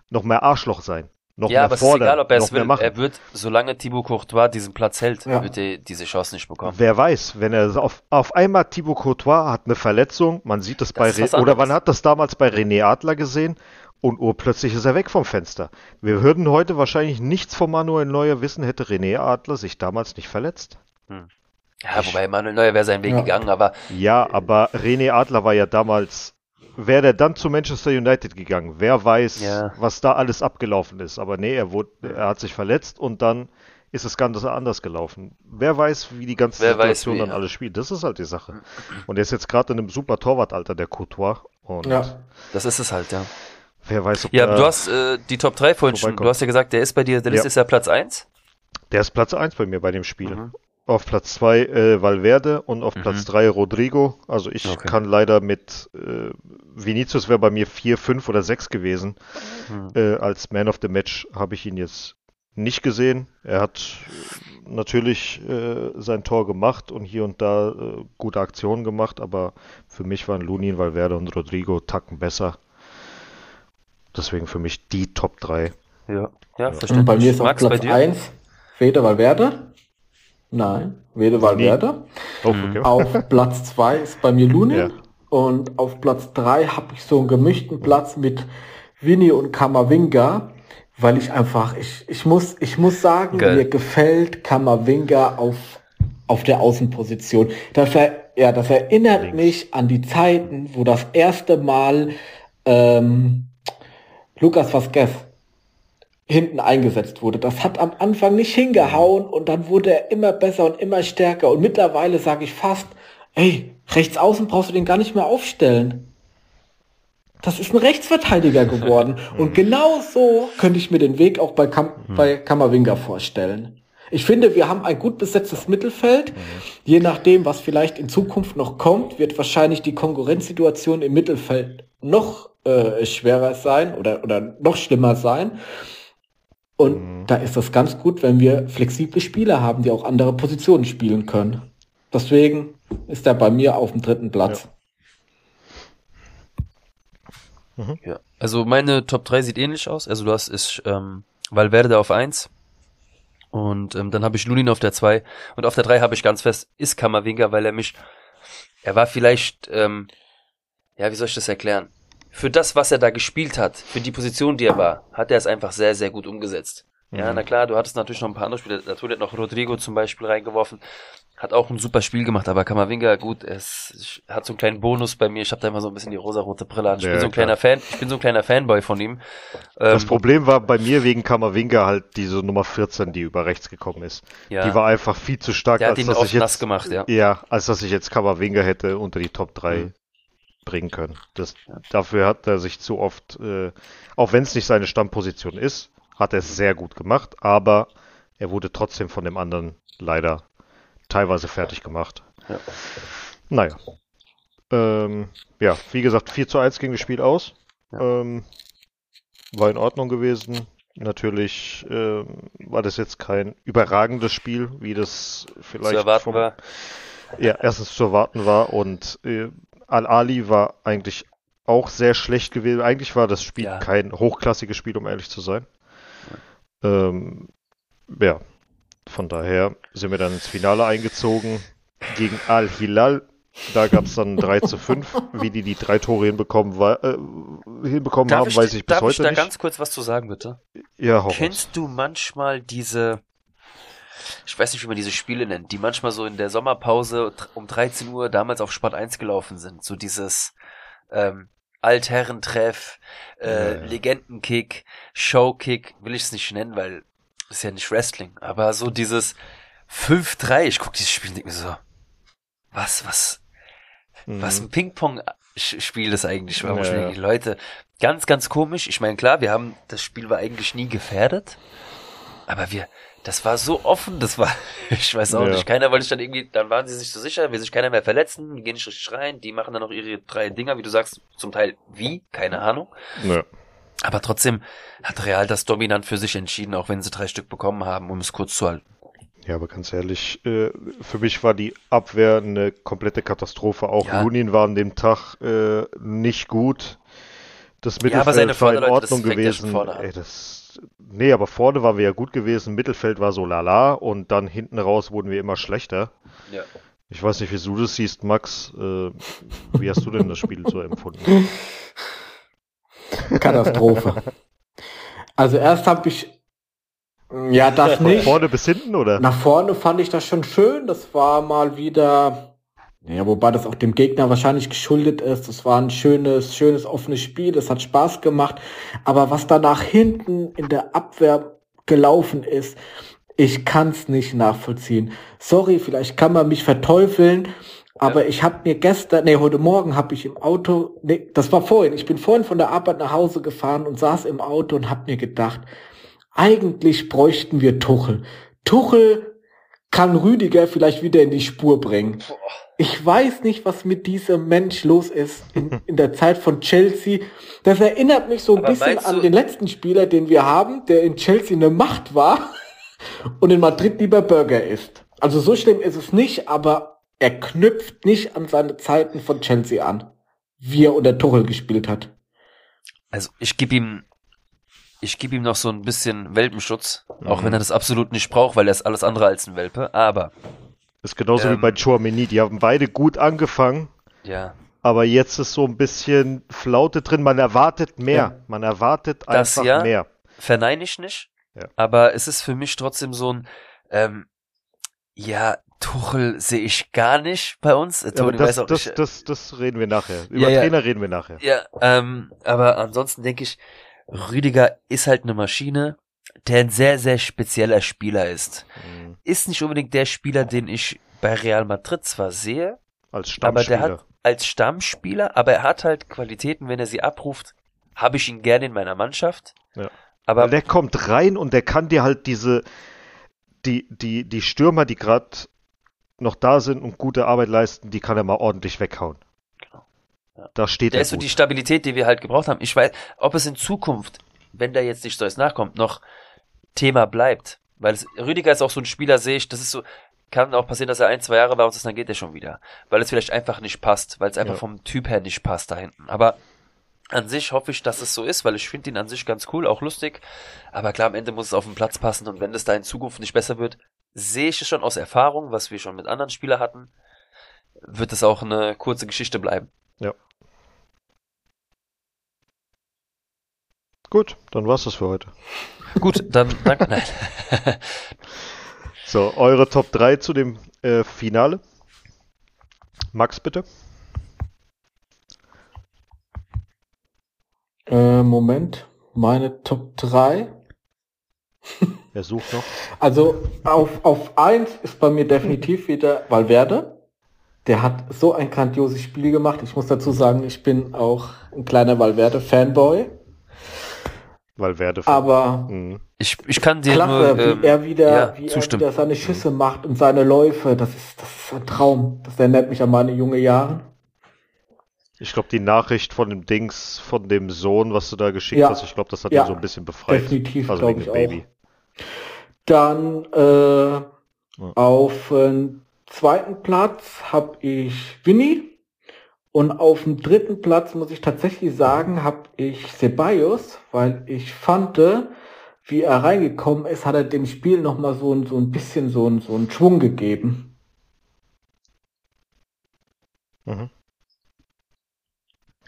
noch mehr Arschloch sein. Noch ja, mehr aber es ist fordern, egal, ob er es will. machen. Er wird, solange Thibaut Courtois diesen Platz hält, Ja. wird er diese Chance nicht bekommen. Wer weiß, wenn er auf, auf einmal Thibaut Courtois hat eine Verletzung, man sieht das, Das bei ist was Re oder man hat das damals bei René Adler gesehen und urplötzlich ist er weg vom Fenster. Wir würden heute wahrscheinlich nichts von Manuel Neuer wissen, hätte René Adler sich damals nicht verletzt. Ja, wobei Manuel Neuer wäre seinen Weg Ja. gegangen, aber Ja, aber René Adler war ja damals, wäre der dann zu Manchester United gegangen, wer weiß, Ja. was da alles abgelaufen ist. Aber nee, er, wurde, er hat sich verletzt und dann ist das Ganze anders gelaufen. Wer weiß, wie die ganze Wer weiß, Situation wie, dann ja. alles spielt. Das ist halt die Sache. Und er ist jetzt gerade in einem super Torwartalter, der Courtois. Und Ja. das ist es halt, ja. Wer weiß, ob Ja, du hast äh, die Top 3 vorhin schon, du hast ja gesagt, der ist bei dir, der Ja. ist ja Platz 1. der ist Platz 1 bei mir bei dem Spiel. Mhm. Auf Platz 2 äh, Valverde und auf Mhm. Platz 3 Rodrigo. Also ich Okay. kann leider mit äh, Vinicius wäre bei mir 4, 5 oder 6 gewesen. Mhm. Äh, als Man of the Match habe ich ihn jetzt nicht gesehen. Er hat äh, natürlich äh, sein Tor gemacht und hier und da äh, gute Aktionen gemacht, aber für mich waren Lunin, Valverde und Rodrigo Tacken besser. Deswegen für mich die Top 3. Ja, ja, Und verständlich. bei mir ist Max, bei Platz dir? 1 Wede Valverde. Nein, Wede Valverde. Oh, Mhm. okay. Auf Platz 2 ist bei mir Lunin. Ja. Und auf Platz 3 habe ich so einen gemischten Platz mit Winnie und Kamavinga, weil ich einfach, ich, ich, muss, ich muss sagen, Geil. mir gefällt Kamavinga auf, auf der Außenposition. Das, er, ja, das erinnert Links. mich an die Zeiten, wo das erste Mal ähm, Lukas Vasquez hinten eingesetzt wurde. Das hat am Anfang nicht hingehauen und dann wurde er immer besser und immer stärker. Und mittlerweile sage ich fast, ey, rechts außen brauchst du den gar nicht mehr aufstellen. Das ist ein Rechtsverteidiger geworden. [LAUGHS] und genau so könnte ich mir den Weg auch bei, Kam bei Kammerwinger vorstellen. Ich finde, wir haben ein gut besetztes Mittelfeld. Je nachdem, was vielleicht in Zukunft noch kommt, wird wahrscheinlich die Konkurrenzsituation im Mittelfeld noch äh, schwerer sein oder, oder noch schlimmer sein. Und da ist das ganz gut, wenn wir flexible Spieler haben, die auch andere Positionen spielen können. Deswegen ist er bei mir auf dem dritten Platz. Ja. Also meine Top 3 sieht ähnlich aus. Also du hast ist ähm, Valverde auf 1 und ähm, dann habe ich Lunin auf der 2 und auf der 3 habe ich ganz fest ist Kammerwinger, weil er mich er war vielleicht ähm, ja, wie soll ich das erklären? Für das, was er da gespielt hat, für die Position, die er war, hat er es einfach sehr, sehr gut umgesetzt. Ja, na klar, du hattest natürlich noch ein paar andere Spiele. Dazu hat noch Rodrigo zum Beispiel reingeworfen. Hat auch ein super Spiel gemacht, aber Kamavinga, gut, es hat so einen kleinen Bonus bei mir. Ich habe da immer so ein bisschen die rosarote Brille an. Ich Ja, bin so ein klar. kleiner Fan, ich bin so ein kleiner Fanboy von ihm. Das Ähm, Problem war bei mir wegen Kammerwinger halt diese Nummer 14, die über rechts gekommen ist. ja, Die war einfach viel zu stark, der hat als ihn dass ich jetzt nass gemacht, ja. Ja, als dass ich jetzt Kammerwinger hätte unter die Top 3 Mhm. Bringen können. Das, Dafür hat er sich zu oft, äh, auch wenn es nicht seine Stammposition ist, hat er es sehr gut gemacht, aber er wurde trotzdem von dem anderen leider teilweise fertig gemacht. Ja. Naja. Ähm, ja, wie gesagt, 4 zu 1 ging das Spiel aus. Ja. Ähm, war in Ordnung gewesen. Natürlich ähm, war das jetzt kein überragendes Spiel, wie das Zu vielleicht erwarten vom, war. ja, erstens zu erwarten war und äh, Al-Ali war eigentlich auch sehr schlecht gewesen. Eigentlich war das Spiel Ja. kein hochklassiges Spiel, um ehrlich zu sein. Ähm, ja, von daher sind wir dann ins Finale eingezogen gegen Al-Hilal. Da gab es dann 3 zu 5. [LAUGHS] Wie die die drei Tore hinbekommen, äh, hinbekommen haben, weiß ich bis darf heute ich da nicht. ganz kurz was zu sagen, bitte? ja, hau. Kennst du manchmal diese, ich weiß nicht, wie man diese Spiele nennt, die manchmal so in der Sommerpause um 13 Uhr damals auf Sport 1 gelaufen sind? So dieses ähm, Altherrentreff, äh, Ja, ja. Legendenkick, Showkick, will ich es nicht nennen, weil ist ja nicht Wrestling, aber so dieses 5-3, ich guck dieses Spiel und denk mir so, was, was, Mhm. was ein Ping-Pong-Spiel das eigentlich war. Ja, ja. denke, Leute, ganz, ganz komisch. Ich meine, klar, wir haben, das Spiel war eigentlich nie gefährdet. Aber wir, das war so offen, das war, [LAUGHS] ich weiß auch Ja. nicht. Keiner wollte sich dann irgendwie, dann waren sie sich so sicher, will sich keiner mehr verletzen, die gehen nicht richtig rein, die machen dann noch ihre drei Dinger, wie du sagst, zum Teil wie, keine Ahnung. Ja. Aber trotzdem hat Real das dominant für sich entschieden, auch wenn sie drei Stück bekommen haben, um es kurz zu halten. Ja, aber ganz ehrlich, äh, für mich war die Abwehr eine komplette Katastrophe. Auch Ja. Lunin war an dem Tag äh, nicht gut. Das Mittelfeld aber seine war in Ordnung ja gewesen. Ey, das, nee, aber vorne waren wir ja gut gewesen. Mittelfeld war so lala und dann hinten raus wurden wir immer schlechter. Ja. Ich weiß nicht, wie du das siehst, Max. Äh, wie hast du denn das Spiel so empfunden? [LAUGHS] Katastrophe. Also erst habe ich ja das Von nicht. vorne bis hinten, oder? Nach vorne fand ich das schon schön. Das war mal wieder, ja, wobei das auch dem Gegner wahrscheinlich geschuldet ist. Das war ein schönes, schönes offenes Spiel. Das hat Spaß gemacht. Aber was da nach hinten in der Abwehr gelaufen ist, ich kann es nicht nachvollziehen. Sorry, vielleicht kann man mich verteufeln. Aber ich habe mir gestern, nee, heute Morgen habe ich im Auto, nee, das war vorhin, ich bin vorhin von der Arbeit nach Hause gefahren und saß im Auto und habe mir gedacht, eigentlich bräuchten wir Tuchel. Tuchel kann Rüdiger vielleicht wieder in die Spur bringen. Ich weiß nicht, was mit diesem Mensch los ist in, [LAUGHS] in der Zeit von Chelsea. Das erinnert mich so ein Aber bisschen an den letzten Spieler, den wir haben, der in Chelsea eine Macht war [LAUGHS] und in Madrid lieber Burger isst. Also so schlimm ist es nicht, aber er knüpft nicht an seine Zeiten von Chelsea an, wie er unter Tuchel gespielt hat. Also ich gebe ihm, ich gebe ihm noch so ein bisschen Welpenschutz, auch Mhm. wenn er das absolut nicht braucht, weil er ist alles andere als ein Welpe. Aber ist genauso Ähm. wie bei Chouameni. Die haben beide gut angefangen. ja, Aber jetzt ist so ein bisschen Flaute drin. Man erwartet mehr. Ja. Man erwartet Das einfach ja. mehr. verneine ich nicht. Ja. Aber es ist für mich trotzdem so ein, ähm, ja, Tuchel sehe ich gar nicht bei uns. Äh, Toni das, weiß auch das, nicht. das, das reden wir nachher. Über Ja, ja. Trainer reden wir nachher. Ja, ähm, aber ansonsten denke ich, Rüdiger ist halt eine Maschine, der ein sehr, sehr spezieller Spieler ist. Mhm. Ist nicht unbedingt der Spieler, den ich bei Real Madrid zwar sehe, Als aber Stammspieler. der hat als Stammspieler, aber er hat halt Qualitäten, wenn er sie abruft, habe ich ihn gerne in meiner Mannschaft. Ja. Aber Weil der kommt rein und der kann dir halt diese, die, die, die Stürmer, die gerade noch da sind und gute Arbeit leisten, die kann er mal ordentlich weghauen. Ja. Da steht der er ist so die Stabilität, die wir halt gebraucht haben. Ich weiß, ob es in Zukunft, wenn der jetzt nicht so jetzt nachkommt, noch Thema bleibt. Weil es, Rüdiger ist auch so ein Spieler, sehe ich, das ist so, kann auch passieren, dass er ein, zwei Jahre bei uns ist, dann geht er schon wieder. Weil es vielleicht einfach nicht passt, weil es einfach Ja. vom Typ her nicht passt da hinten. Aber an sich hoffe ich, dass es so ist, weil ich finde ihn an sich ganz cool, auch lustig. Aber klar, am Ende muss es auf den Platz passen und wenn das da in Zukunft nicht besser wird, sehe ich es schon aus Erfahrung, was wir schon mit anderen Spielern hatten, wird es auch eine kurze Geschichte bleiben. Gut, dann war's das für heute. Gut, dann danke. [LAUGHS] Nein. So, eure Top 3 zu dem äh, Finale. Max, bitte. Äh, Moment, meine Top 3. Er sucht noch. Also auf, auf 1 ist bei mir definitiv wieder Valverde. Der hat so ein grandioses Spiel gemacht. Ich muss dazu sagen, ich bin auch ein kleiner Valverde-Fanboy. Valverde. Aber Mhm. Ich, ich kann dir klasse, nur ähm, wie er wieder, ja, wie er wieder seine Schüsse macht und seine Läufe. Das ist, das ist ein Traum. Das erinnert mich an meine junge Jahre. Ich glaube, die Nachricht von dem Dings, von dem Sohn, was du da geschickt Ja. hast, ich glaube, das hat Ja. ihn so ein bisschen befreit. Definitiv, also wegen ich dem auch. Baby. Dann äh, auf äh, zweiten Platz habe ich Winnie. Und auf dem dritten Platz muss ich tatsächlich sagen, habe ich Ceballos, weil ich fand, wie er reingekommen ist, hat er dem Spiel nochmal so, ein, so ein bisschen so, ein, so einen Schwung gegeben. Mhm.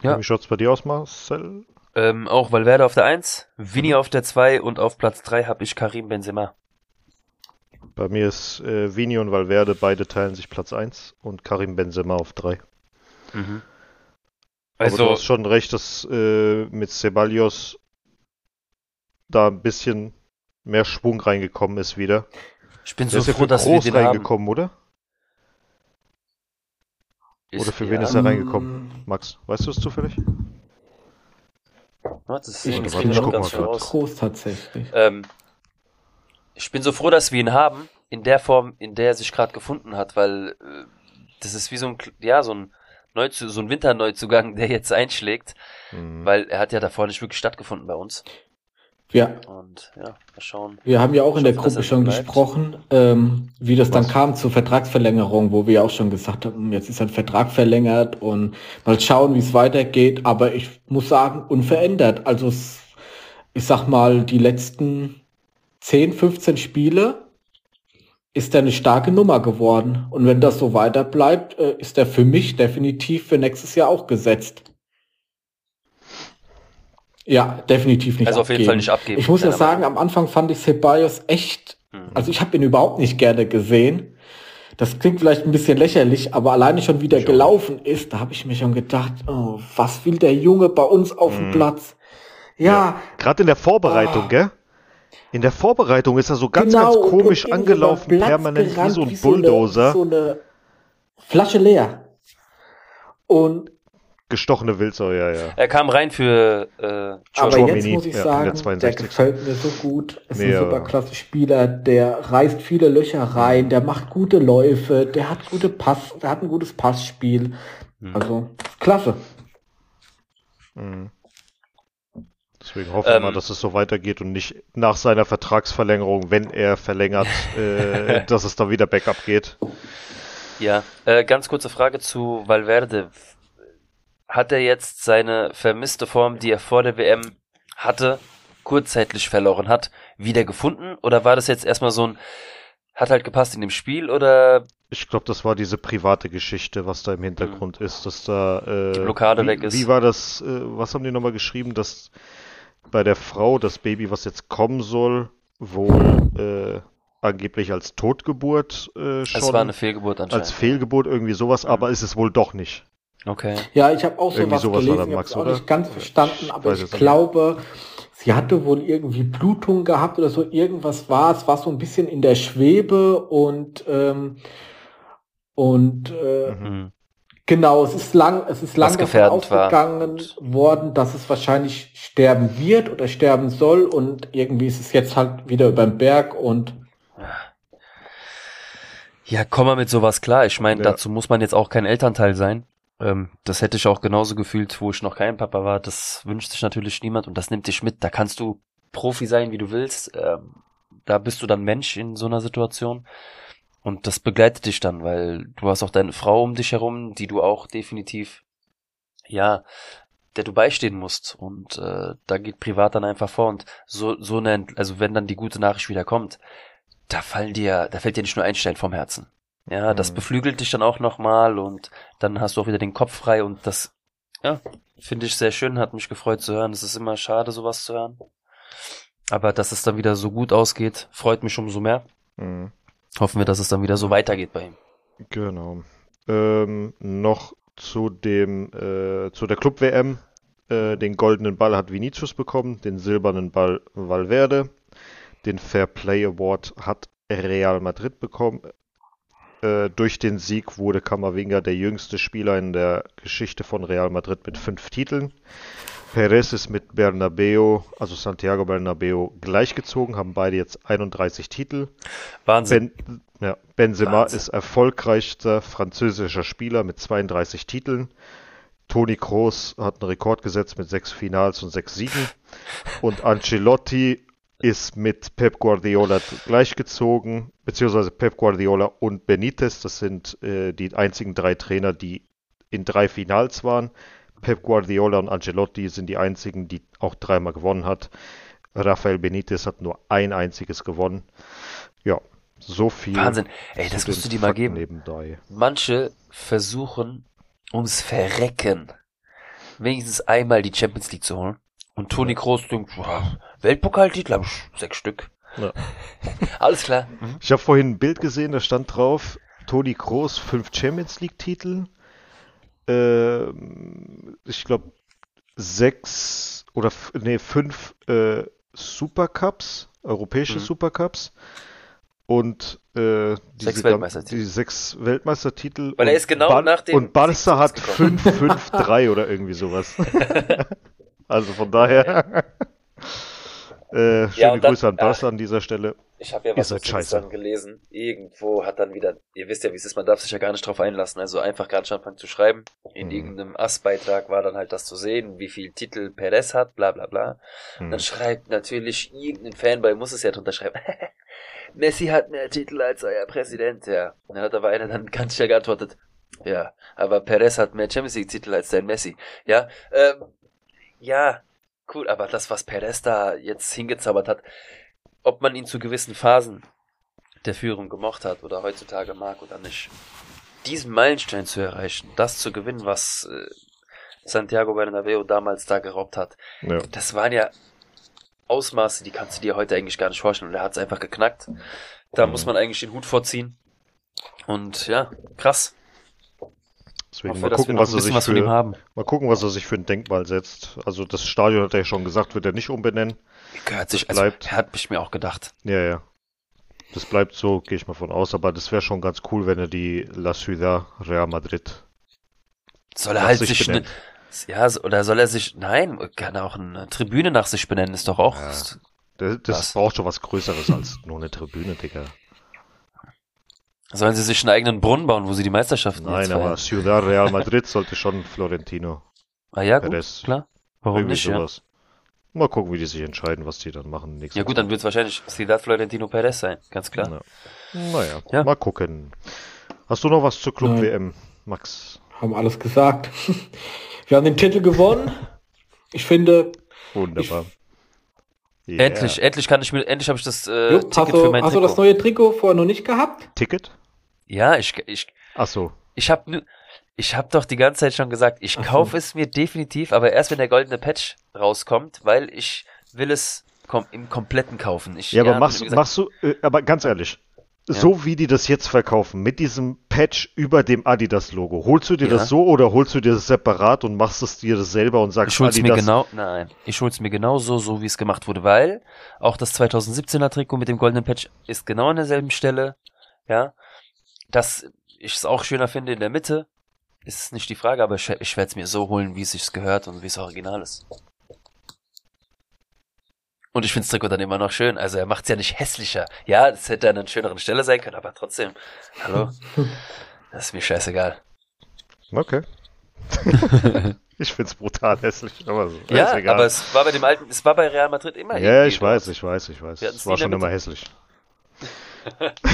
Ja. Wie schaut's bei dir aus, Marcel? Ähm, auch Valverde auf der 1, Vini auf der 2 und auf Platz 3 habe ich Karim Benzema. Bei mir ist äh, Vini und Valverde, beide teilen sich Platz 1 und Karim Benzema auf 3. Mhm. Aber Also, du hast schon recht, dass äh, mit Ceballos da ein bisschen mehr Schwung reingekommen ist wieder. ich bin Der so ja froh, für dass wir groß den haben. reingekommen, oder? Ist- Oder für wen ist er Ähm, reingekommen? Max, weißt du es zufällig? Warte, das Ich ich wir noch guck mal. Groß tatsächlich. Ähm, ich bin so froh, dass wir ihn haben, in der Form, in der er sich gerade gefunden hat, weil äh, das ist wie so ein, ja, so ein Neuzu so ein Winterneuzugang, der jetzt einschlägt, Mhm. weil er hat ja davor nicht wirklich stattgefunden bei uns. Wir, Und ja, mal schauen. wir haben ja auch in der Gruppe schon bleibt. gesprochen, ähm, wie das dann Was? kam zur Vertragsverlängerung, wo wir ja auch schon gesagt haben, jetzt ist ein Vertrag verlängert und mal schauen, wie es weitergeht. Aber ich muss sagen, unverändert. Also ich sag mal, die letzten 10, 15 Spiele ist er eine starke Nummer geworden. Und wenn das so weiter bleibt, äh, ist er für mich definitiv für nächstes Jahr auch gesetzt. Ja, definitiv nicht Also auf jeden Fall nicht abgeben. Ich muss ja sagen, am Anfang fand ich Ceballos echt, Mhm. also ich habe ihn überhaupt nicht gerne gesehen. Das klingt vielleicht ein bisschen lächerlich, aber alleine schon wie der auch gelaufen ist, da habe ich mir schon gedacht, oh, was will der Junge bei uns auf dem Mhm. Platz? Ja, Gerade in der Vorbereitung, Oh. gell? In der Vorbereitung ist er so ganz, genau. ganz und- komisch und angelaufen, den Platz permanent wie gerannt, so ein so eine- Bulldozer. so eine Flasche leer. Und Gestochene Wildsau, ja, ja. Er kam rein für äh, Aber jetzt Mini, muss ich ja, der sagen, der 62. gefällt mir so gut. Ist Mega. ein super klasse Spieler, der reißt viele Löcher rein, der macht gute Läufe, der hat gute Pass, der hat ein gutes Passspiel. Mhm. Also klasse. Mhm. Deswegen hoffen wir Ähm. mal, dass es so weitergeht und nicht nach seiner Vertragsverlängerung, wenn er verlängert, äh, [LAUGHS] dass es dann wieder Backup geht. Ja, äh, ganz kurze Frage zu Valverde. Hat er jetzt seine vermisste Form, die er vor der WM hatte, kurzzeitig verloren hat, wieder gefunden? Oder war das jetzt erstmal so ein, hat halt gepasst in dem Spiel oder Ich glaube, das war diese private Geschichte, was da im Hintergrund ist, dass da äh, Die Blockade wie, weg ist. Wie war das? Äh, was haben die nochmal geschrieben, dass bei der Frau das Baby, was jetzt kommen soll, wohl äh, angeblich als Totgeburt äh, schon es war eine Fehlgeburt anscheinend? als Fehlgeburt irgendwie sowas, aber ist es wohl doch nicht. Okay. Ja, ich habe auch Irgendwie sowas sowas gelesen, ich habe auch oder? nicht ganz verstanden, Ich aber weiß ich nicht. glaube, sie hatte wohl irgendwie Blutung gehabt oder so, irgendwas war, es war so ein bisschen in der Schwebe und ähm, und äh, Mhm. Genau, es ist lang, es ist lang davon gefährdend war. ausgegangen worden, dass es wahrscheinlich sterben wird oder sterben soll und irgendwie ist es jetzt halt wieder über den Berg und Ja, komm mal mit sowas klar. Ich meine, Ja. dazu muss man jetzt auch kein Elternteil sein. Ähm, das hätte ich auch genauso gefühlt, wo ich noch kein Papa war. Das wünscht sich natürlich niemand und das nimmt dich mit. Da kannst du Profi sein, wie du willst. Ähm, da bist du dann Mensch in so einer Situation. Und das begleitet dich dann, weil du hast auch deine Frau um dich herum, die du auch definitiv, ja, der du beistehen musst. Und äh, da geht privat dann einfach vor. Und so, so eine, Ent- also wenn dann die gute Nachricht wieder kommt, da fallen dir, da fällt dir nicht nur ein Stein vom Herzen. Ja, das Mhm. beflügelt dich dann auch nochmal und dann hast du auch wieder den Kopf frei und das, ja, finde ich sehr schön, hat mich gefreut zu hören. Es ist immer schade, sowas zu hören. Aber dass es dann wieder so gut ausgeht, freut mich umso mehr. Mhm. Hoffen wir, dass es dann wieder so weitergeht bei ihm. Genau. Ähm, noch zu dem, äh, zu der Club-WM. Äh, den goldenen Ball hat Vinicius bekommen, den silbernen Ball Valverde. Den Fair Play Award hat Real Madrid bekommen. Äh, durch den Sieg wurde Camavinga der jüngste Spieler in der Geschichte von Real Madrid mit fünf Titeln. Perez ist mit Bernabeu, also Santiago Bernabeu, gleichgezogen, haben beide jetzt 31 Titel. Wahnsinn. Ben, ja, Benzema Wahnsinn. ist erfolgreichster französischer Spieler mit 32 Titeln. Toni Kroos hat einen Rekord gesetzt mit sechs Finals und sechs Siegen. Und Ancelotti ist mit Pep Guardiola gleichgezogen, beziehungsweise Pep Guardiola und Benitez. Das sind äh, die einzigen drei Trainer, die in drei Finals waren. Pep Guardiola und Ancelotti sind die einzigen, die auch dreimal gewonnen hat. Rafael Benitez hat nur ein einziges gewonnen. Ja, so viel. Wahnsinn. Ey, das musst du dir mal geben. Nebenbei. Manche versuchen ums Verrecken wenigstens einmal die Champions League zu holen. Und Toni Kroos denkt, Weltpokaltitel habe ich sechs Stück. Ja. [LAUGHS] Alles klar. Ich habe vorhin ein Bild gesehen, da stand drauf, Toni Kroos fünf Champions League Titel. Äh, ich glaube sechs oder nee, fünf äh, Supercups, europäische Mhm. Supercups. Und äh, Sechs Weltmeistertitel. Die sechs Weltmeistertitel. Weil er und ist genau Bar- nach dem Und Barca hat Sieg gekommen. 5-5-3 [LAUGHS] oder irgendwie sowas. [LAUGHS] also von daher. äh, schöne dann- Grüße an ach. Barca an dieser Stelle. Ich habe ja was dann gelesen. Irgendwo hat dann wieder, ihr wisst ja, wie es ist, man darf sich ja gar nicht drauf einlassen. Also einfach gerade schon anfangen zu schreiben. In Mhm. irgendeinem Ass-Beitrag war dann halt das zu sehen, wie viel Titel Perez hat, bla bla bla. Hm. Dann schreibt natürlich irgendein Fanboy, muss es ja drunter schreiben. [LAUGHS] Messi hat mehr Titel als euer Präsident, ja. Und dann hat aber einer dann ganz schnell geantwortet. Ja, aber Perez hat mehr Champions League Titel als dein Messi. Ja, ähm, ja, cool, aber das, was Perez da jetzt hingezaubert hat, ob man ihn zu gewissen Phasen der Führung gemocht hat oder heutzutage mag oder nicht, diesen Meilenstein zu erreichen, das zu gewinnen, was äh, Santiago Bernabeu damals da geraubt hat, Ja. das waren ja Ausmaße, die kannst du dir heute eigentlich gar nicht vorstellen. Und er hat es einfach geknackt. Da Mhm. muss man eigentlich den Hut vorziehen. Und ja, krass. Deswegen Hoffe, mal gucken, was er, sich was für, haben. mal gucken, was er sich für ein Denkmal setzt. Also das Stadion hat er ja schon gesagt, wird er nicht umbenennen. Gehört sich, Das also, bleibt. hat mich mir auch gedacht. Ja, ja. Das bleibt so, gehe ich mal von aus. Aber das wäre schon ganz cool, wenn er die La Ciudad Real Madrid Soll er halt sich ne, ja, oder soll er sich, nein, kann er auch eine Tribüne nach sich benennen, ist doch auch, Ja. ist, Das, das Was? braucht schon was Größeres als nur eine Tribüne, Digga. sollen sie sich einen eigenen Brunnen bauen, wo sie die Meisterschaften Nein, jetzt aber feiern? Ciudad Real Madrid sollte schon Florentino. Ah ja, gut, klar. Warum Irgendwie nicht, sowas. Mal gucken, wie die sich entscheiden, was die dann machen. nächste Ja gut, dann Woche. wird es wahrscheinlich Ciudad Florentino Perez sein, ganz klar. Ja. Naja, Ja. mal gucken. Hast du noch was zur Club Nein. WM, Max? Haben alles gesagt. [LAUGHS] Wir haben den Titel gewonnen. Ich finde, Wunderbar. Yeah. Endlich, endlich kann ich mir, endlich habe ich das äh, hast, Ticket für du, mein hast du Trikot. das neue Trikot vorher noch nicht gehabt? Ticket? ja, ich, ich, Ach so. ich habe ich hab doch die ganze Zeit schon gesagt, ich Ach so. kaufe es mir definitiv, aber erst wenn der goldene Patch rauskommt, weil ich will es kom im kompletten kaufen. Ich, Ja, aber hab machst, mir gesagt, machst du, äh, aber ganz ehrlich, so wie die das jetzt verkaufen, mit diesem Patch über dem Adidas-Logo, holst du dir Ja. das so oder holst du dir das separat und machst es dir das selber und sagst Ich hol's mir Adidas? genau, nein, ich hol's mir genau so, so wie es gemacht wurde, weil auch das 2017er Trikot mit dem goldenen Patch ist genau an derselben Stelle, ja. Dass ich es auch schöner finde in der Mitte, ist nicht die Frage, aber ich, ich werde es mir so holen, wie es sich gehört und wie es original ist. Und ich finde das Trikot dann immer noch schön. Also er macht's ja nicht hässlicher. Ja, es hätte an einer schöneren Stelle sein können, aber trotzdem. Hallo? [LAUGHS] Das ist mir scheißegal. Okay. [LAUGHS] ich find's brutal hässlich, aber so. Ja, ist egal. aber es war bei dem alten, es war bei Real Madrid immer ja, ich dort. weiß, ich weiß, ich weiß. Wir hatten's Es war schon immer hässlich. [LAUGHS]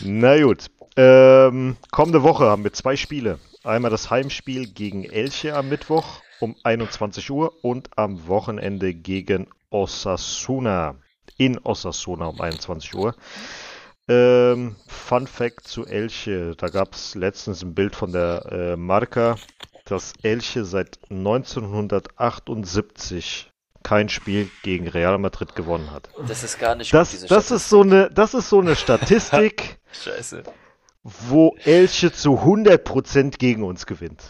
Na gut. Ähm, kommende Woche haben wir zwei Spiele. Einmal das Heimspiel gegen Elche am Mittwoch um 21 Uhr und am Wochenende gegen Osasuna. In Osasuna um 21 Uhr. Ähm, Fun Fact zu Elche. Da gab es letztens ein Bild von der äh, Marca, dass Elche seit 1978 kein Spiel gegen Real Madrid gewonnen hat. Das ist gar nicht gut, Das, diese das ist so eine, das ist so eine Statistik, [LAUGHS] Scheiße. Wo Elche zu 100% gegen uns gewinnt.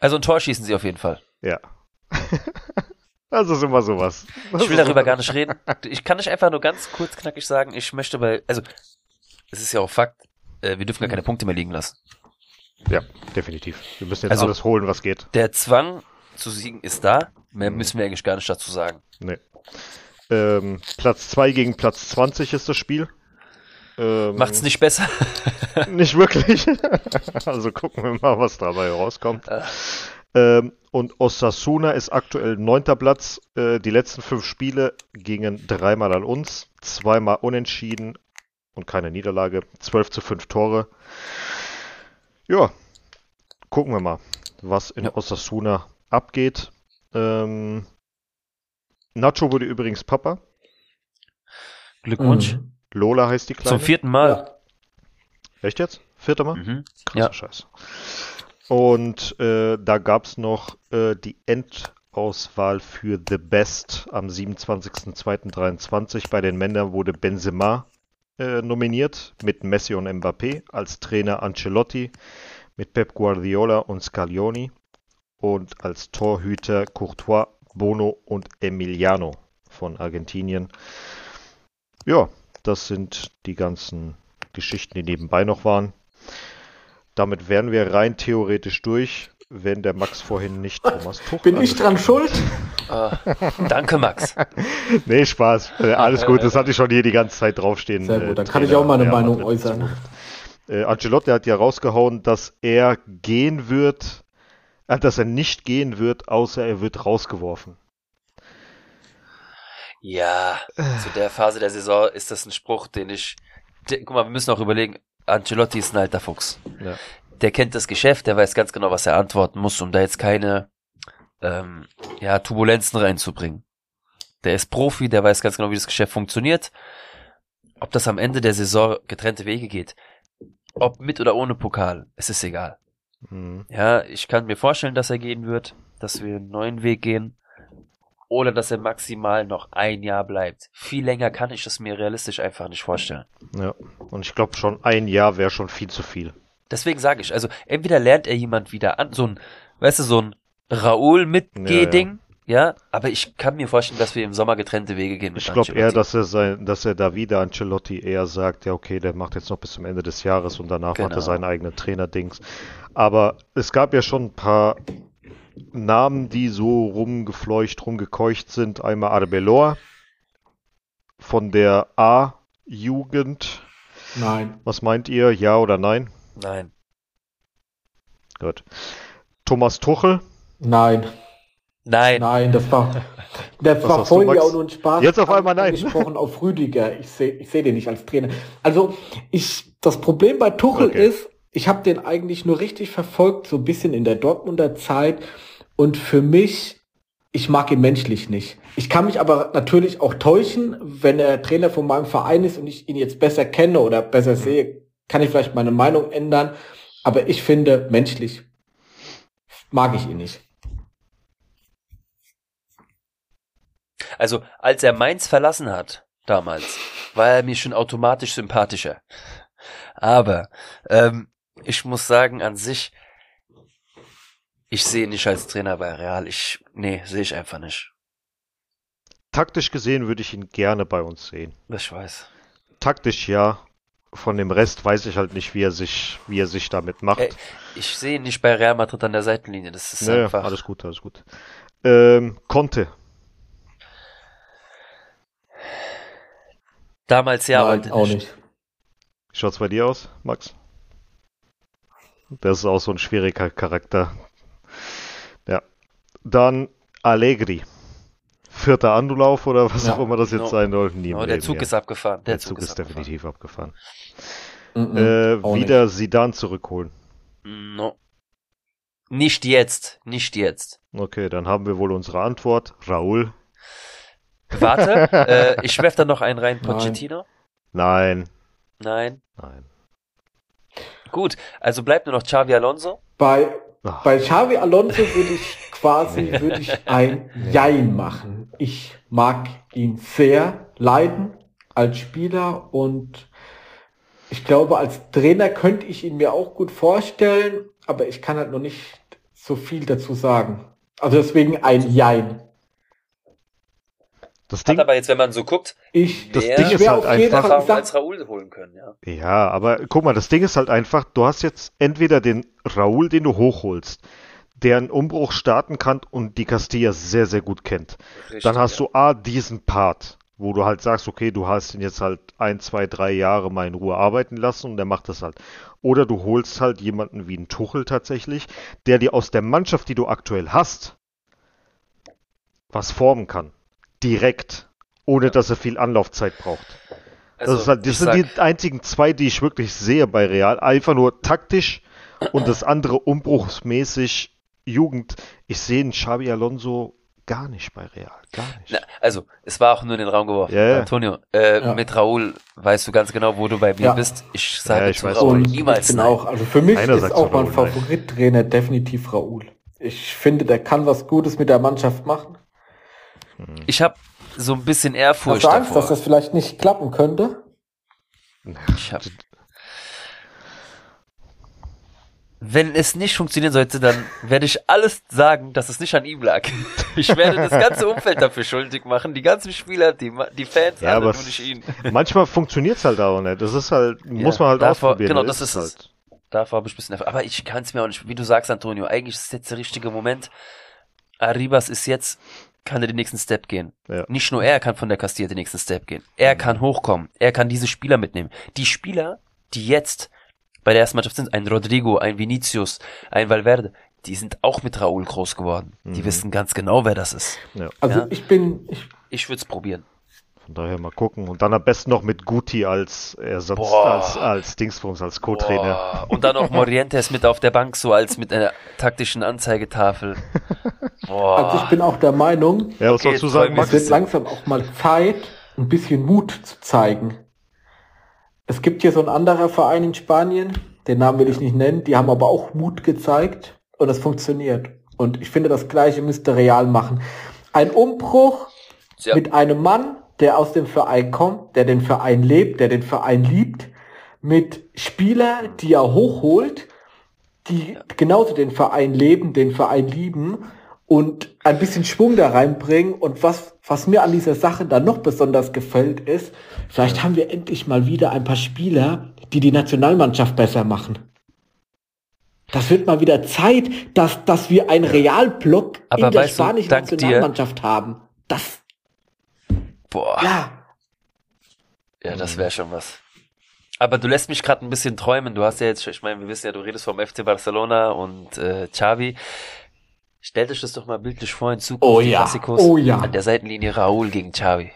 Also ein Tor schießen sie auf jeden Fall. Ja. [LAUGHS] Das ist immer sowas. Das Ich will darüber gar nicht reden. Ich kann nicht einfach nur ganz kurz knackig sagen, ich möchte bei, also, es ist ja auch Fakt, äh, wir dürfen gar keine Punkte mehr liegen lassen. Ja, definitiv. Wir müssen jetzt Also- alles holen, was geht. Der Zwang zu siegen ist da, mehr Mhm. müssen wir eigentlich gar nicht dazu sagen. Nee. Ähm, Platz 2 gegen Platz 20 ist das Spiel. Ähm, Macht's nicht besser. [LAUGHS] Nicht wirklich. [LAUGHS] also gucken wir mal, was dabei rauskommt. Ähm, und Osasuna ist aktuell neunter Platz. Äh, die letzten fünf Spiele gingen dreimal an uns, zweimal unentschieden und keine Niederlage. 12 zu 5 Tore. Ja, gucken wir mal, was in Ja. Osasuna abgeht. Ähm, Nacho wurde übrigens Papa. Glückwunsch. Mhm. Lola heißt die Kleine. Zum vierten Mal. Ja. Echt jetzt? Vierter Mal? Mhm. Krasser Ja. Scheiß. Und äh, da gab es noch äh, die Endauswahl für The Best am 27.02.23. Bei den Männern wurde Benzema äh, nominiert mit Messi und Mbappé, als Trainer Ancelotti, mit Pep Guardiola und Scaloni und als Torhüter Courtois, Bono und Emiliano von Argentinien. Ja, das sind die ganzen Geschichten, die nebenbei noch waren. Damit wären wir rein theoretisch durch, wenn der Max vorhin nicht Thomas Tuchel Bin ich dran schuld? Ah, danke, Max. [LAUGHS] Nee, Spaß. Äh, alles gut, das hatte ich schon hier die ganze Zeit draufstehen. Sehr äh, gut, dann kann ich auch mal eine Real Meinung Madrid äußern. Äh, Ancelotti hat ja rausgehauen, dass er gehen wird, äh, dass er nicht gehen wird, außer er wird rausgeworfen. Ja, zu der Phase der Saison ist das ein Spruch, den ich. Der, guck mal, wir müssen auch überlegen, Ancelotti ist ein alter Fuchs. Ja. Der kennt das Geschäft, der weiß ganz genau, was er antworten muss, um da jetzt keine ähm, ja, Turbulenzen reinzubringen. Der ist Profi, der weiß ganz genau, wie das Geschäft funktioniert. Ob das am Ende der Saison getrennte Wege geht, ob mit oder ohne Pokal, es ist egal. Mhm. Ja, ich kann mir vorstellen, dass er gehen wird, dass wir einen neuen Weg gehen. Oder dass er maximal noch ein Jahr bleibt. Viel länger kann ich das mir realistisch einfach nicht vorstellen. Ja. Und ich glaube schon ein Jahr wäre schon viel zu viel. Deswegen sage ich, also entweder lernt er jemand wieder an, so ein, weißt du, so ein Raoul mit Ja, G-Ding, ja. aber ich kann mir vorstellen, dass wir im Sommer getrennte Wege gehen Ich glaube eher, dass er sein, dass er da wieder Ancelotti eher sagt, ja okay, der macht jetzt noch bis zum Ende des Jahres und danach macht Genau. er seinen eigenen Trainerdings. Aber es gab ja schon ein paar Namen, die so rumgefleucht, rumgekeucht sind. Einmal Arbeloa von der A-Jugend. Nein. Was meint ihr? Ja oder nein? Nein. Gut. Thomas Tuchel. Nein. Nein. Nein, das war, das Was war vorhin ja auch nur ein Spaß. Jetzt auf einmal nein. [LAUGHS] Gesprochen auf Rüdiger. Ich sehe ich seh den nicht als Trainer. Also, ich, das Problem bei Tuchel Okay. ist, ich habe den eigentlich nur richtig verfolgt, so ein bisschen in der Dortmunder Zeit. Und für mich, ich mag ihn menschlich nicht. Ich kann mich aber natürlich auch täuschen, wenn er Trainer von meinem Verein ist und ich ihn jetzt besser kenne oder besser sehe, kann ich vielleicht meine Meinung ändern. Aber ich finde, menschlich mag ich ihn nicht. Also, als er Mainz verlassen hat, damals, war er mir schon automatisch sympathischer. Aber, ähm, ich muss sagen, an sich, ich sehe ihn nicht als Trainer bei Real. Ich, nee, sehe ich einfach nicht. Taktisch gesehen würde ich ihn gerne bei uns sehen. Ich weiß. Taktisch ja. Von dem Rest weiß ich halt nicht, wie er sich, wie er sich damit macht. Ey, ich sehe ihn nicht bei Real Madrid an der Seitenlinie. Das ist Naja, einfach. alles gut, alles gut. Ähm, Conte. Damals ja, Nein, heute auch nicht. nicht. Schaut's bei dir aus, Max? Das ist auch so ein schwieriger Charakter. Ja. Dann Allegri. Vierter Anlauf oder was Ja. auch immer das jetzt No. sein soll. Nie Oh, der Leben Zug mehr. ist abgefahren. Der, Der Zug ist abgefahren. definitiv abgefahren. Mhm, Äh, auch wieder Sidan zurückholen. No. Nicht jetzt. Nicht jetzt. Okay, dann haben wir wohl unsere Antwort. Raul. Warte, [LAUGHS] äh, ich werf da noch einen rein. Pochettino? Nein. Nein. Nein. Gut, also bleibt nur noch Xavi Alonso. Bei, Ach, bei Xavi Alonso würde ich quasi würde ich ein Jein machen. Ich mag ihn sehr leiden als Spieler und ich glaube, als Trainer könnte ich ihn mir auch gut vorstellen, aber ich kann halt noch nicht so viel dazu sagen. Also deswegen ein Jein. Das Hat Ding, aber jetzt, wenn man so guckt, Ich, Das Ding ist halt einfach- Erfahrung als Raoul holen können, ja. Ja, aber guck mal, das Ding ist halt einfach, du hast jetzt entweder den Raul, den du hochholst, der einen Umbruch starten kann und die Castilla sehr, sehr gut kennt. Richtig, Dann hast ja. du A, diesen Part wo du halt sagst, okay, du hast ihn jetzt halt ein, zwei, drei Jahre mal in Ruhe arbeiten lassen und der macht das halt. Oder du holst halt jemanden wie einen Tuchel tatsächlich, der dir aus der Mannschaft, die du aktuell hast, was formen kann. Direkt. Ohne dass er viel Anlaufzeit braucht. Also, das halt, das sind sag, die einzigen zwei, die ich wirklich sehe bei Real. Einfach nur taktisch und das andere umbruchsmäßig Jugend. Ich sehe einen Xabi Alonso gar nicht bei Real. Gar nicht. na, also, es war auch nur in den Raum geworfen. Ja, ja. Antonio, äh, Ja. mit Raoul weißt du ganz genau, wo du bei mir Ja. bist. Ich sage Ja, ich zu Und niemals ich auch, also für mich Keiner ist auch mein. Favorittrainer definitiv Raoul. Ich finde, der kann was Gutes mit der Mannschaft machen. Ich habe so ein bisschen Hast Ehrfurcht du Angst, davor. dass das vielleicht nicht klappen könnte? Ich hab, wenn es nicht funktionieren sollte, dann werde ich alles sagen, dass es nicht an ihm lag. [LAUGHS] Ich werde das ganze Umfeld dafür schuldig machen, die ganzen Spieler, die, die Fans, Ja, alle, aber nur nicht ihn. Manchmal funktioniert es halt auch nicht. Das ist halt, muss man halt davor- ausprobieren. genau, das ist es. halt. Davor habe ich ein bisschen Erfahrung. Aber ich kann es mir auch nicht, wie du sagst, Antonio, eigentlich ist es jetzt der richtige Moment. Arribas ist jetzt, kann er den nächsten Step gehen. Ja. Nicht nur er kann von der Castilla den nächsten Step gehen. Er kann hochkommen. Er kann diese Spieler mitnehmen. Die Spieler, die jetzt bei der ersten Mannschaft sind, ein Rodrigo, ein Vinicius, ein Valverde, die sind auch mit Raúl groß geworden. Die Mhm. wissen ganz genau, wer das ist. Ja, Also Ja. ich bin, ich, Ich würde es probieren. Von daher mal gucken. Und dann am besten noch mit Guti als Ersatz, Boah. als, als Dingsbums, als Co-Trainer. Und dann auch Morientes mit auf der Bank, so als mit einer taktischen Anzeigetafel. [LAUGHS] Boah. also ich bin auch der Meinung, Ja, was Okay, sollst du jetzt sagen, es wird langsam auch mal Zeit, ein bisschen Mut zu zeigen. Es gibt hier so ein anderer Verein in Spanien, den Namen will ich nicht nennen, die haben aber auch Mut gezeigt und es funktioniert. Und ich finde, das Gleiche müsste Real machen. Ein Umbruch Ja. mit einem Mann, der aus dem Verein kommt, der den Verein lebt, der den Verein liebt, mit Spieler, die er hochholt, die genauso den Verein leben, den Verein lieben und ein bisschen Schwung da reinbringen. Und was, was mir an dieser Sache dann noch besonders gefällt, ist, vielleicht haben wir endlich mal wieder ein paar Spieler, die die Nationalmannschaft besser machen. Das wird mal wieder Zeit, dass, dass wir einen Realblock Aber in der spanischen dank dir- Nationalmannschaft haben. Das, Boah. ja, Ja, das wäre schon was. Aber du lässt mich gerade ein bisschen träumen. Du hast ja jetzt, ich meine, wir wissen ja, du redest vom FC Barcelona und äh, Xavi. Stell dich das doch mal bildlich vor in Zukunft. Oh ja, Klassikos oh ja. An der Seitenlinie Raúl gegen Xavi.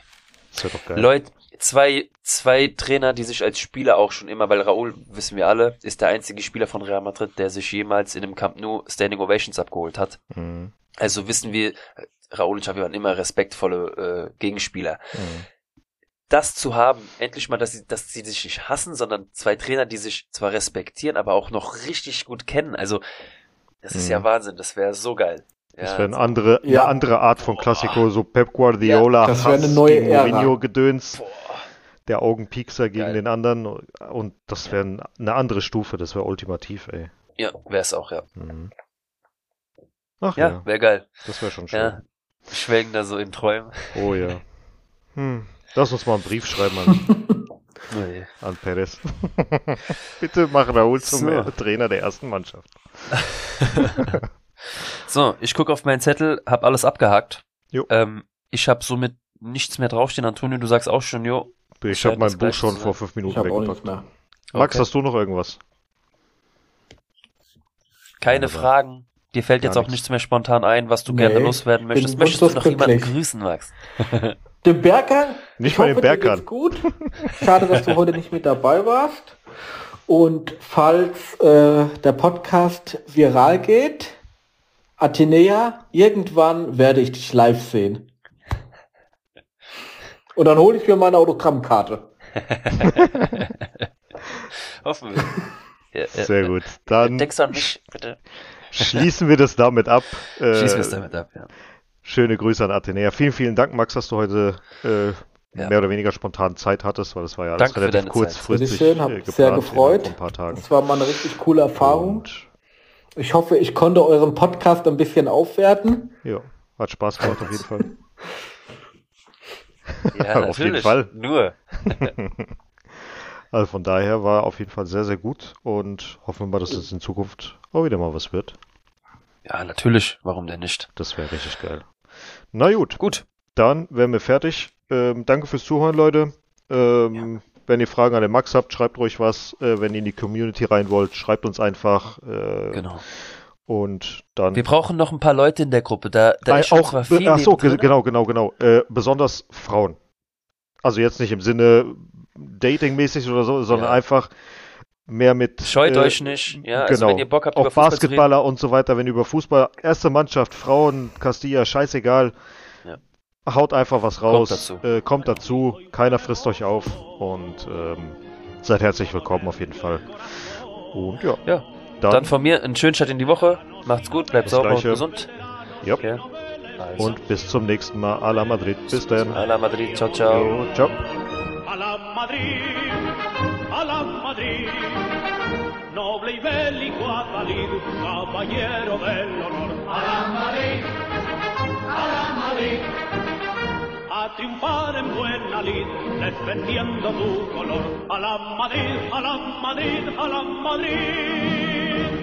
Das wäre doch geil. Leute, zwei, zwei Trainer, die sich als Spieler auch schon immer, weil Raúl, wissen wir alle, ist der einzige Spieler von Real Madrid, der sich jemals in einem Camp Nou Standing Ovations abgeholt hat. Mhm. Also wissen wir, Raúl und Xavi waren immer respektvolle äh, Gegenspieler. Mhm. das zu haben, endlich mal, dass sie, dass sie sich nicht hassen, sondern zwei Trainer, die sich zwar respektieren, aber auch noch richtig gut kennen. Also, das ist Mhm. ja Wahnsinn, das wäre so geil. Das Ja, wäre eine andere, Ja. eine andere Art von Klassiko, so Pep Guardiola, Ja, das wär eine Hass neue gegen Ära. Mourinho-Gedöns, boah, der Augenpiekser gegen Geil. den anderen und das wäre eine andere Stufe, das wäre ultimativ, ey. ja, wäre es auch, ja. Mhm. Ach ja, Ja, wäre geil. das wäre schon schön. Ja, schwelgen da so in Träumen. Oh ja. [LAUGHS] Hm. Lass uns mal einen Brief schreiben an, [LAUGHS] Nee. an Perez. [LAUGHS] Bitte mach zum So. äh, Trainer der ersten Mannschaft. So, ich gucke auf meinen Zettel, hab alles abgehakt. Jo. Ähm, ich habe somit nichts mehr draufstehen. Antonio, du sagst auch schon, jo. Ich habe mein Buch schon vor fünf Minuten weggepackt. Max, Okay. hast du noch irgendwas? Keine. Fragen. Dir fällt Gar jetzt auch nichts. nichts mehr spontan ein, was du Nee, gerne loswerden möchtest. Möchtest du noch jemanden grüßen, Max? [LAUGHS] Den Bergern, Nicht ich mal hoffe, den Bergern. gut. Schade, dass du heute nicht mit dabei warst. Und falls äh, der Podcast viral geht, Athenea, irgendwann werde ich dich live sehen. Und dann hole ich mir meine Autogrammkarte. [LAUGHS] Hoffen wir. Ja, ja. Sehr gut. Dann Denkst du an mich, bitte? Schließen wir das damit ab. Äh, Schießen wir es damit ab, ja. Schöne Grüße an Athenea. Vielen, vielen Dank, Max, dass du heute äh, Ja. mehr oder weniger spontan Zeit hattest, weil das war ja alles Danke für relativ deine kurzfristig Bitteschön, hab äh, mich geplant sehr gefreut. ein paar Tagen. Das war mal eine richtig coole Erfahrung. Und Ich hoffe, ich konnte euren Podcast ein bisschen aufwerten. ja, hat Spaß gemacht auf jeden Fall. Ja, [LAUGHS] Auf jeden natürlich. Fall. Nur. [LAUGHS] Also von daher war auf jeden Fall sehr, sehr gut und hoffen wir mal, dass es in Zukunft auch wieder mal was wird. Ja, natürlich. Warum denn nicht? Das wäre richtig geil. Na gut, Gut. dann wären wir fertig. Ähm, danke fürs Zuhören, Leute. Ähm, Wenn ihr Fragen an den Max habt, schreibt ruhig was. Äh, wenn ihr in die Community rein wollt, schreibt uns einfach. Äh, Genau. Und dann. Wir brauchen noch ein paar Leute in der Gruppe. Da, da Äh, ist auch, zwar viel ach so, ge- genau, genau, genau. Äh, besonders Frauen. Also jetzt nicht im Sinne datingmäßig oder so, sondern Ja. einfach mehr mit. Scheut äh, euch nicht. Ja, also genau. wenn ihr Bock habt, Auch. Basketballer und so weiter, wenn ihr über Fußball, erste Mannschaft, Frauen, Castilla, scheißegal. Ja. Haut einfach was raus. dazu. Äh, kommt dazu. Keiner frisst euch auf. Und ähm, seid herzlich willkommen auf jeden Fall. Und ja. Ja. Dann, Dann von mir einen schönen Start in die Woche. Macht's gut, bleibt sauber Gleiche. und gesund. ja. Okay. Also. Und bis zum nächsten Mal. A la Madrid. Bis dann. Hala Madrid, ciao, ciao. Jo, ciao. a la Madrid, a la Madrid, noble y bélico Adalid, caballero del honor. A la Madrid, a la Madrid, a triunfar en buena lid, defendiendo tu color. A la Madrid, a la Madrid, a la Madrid.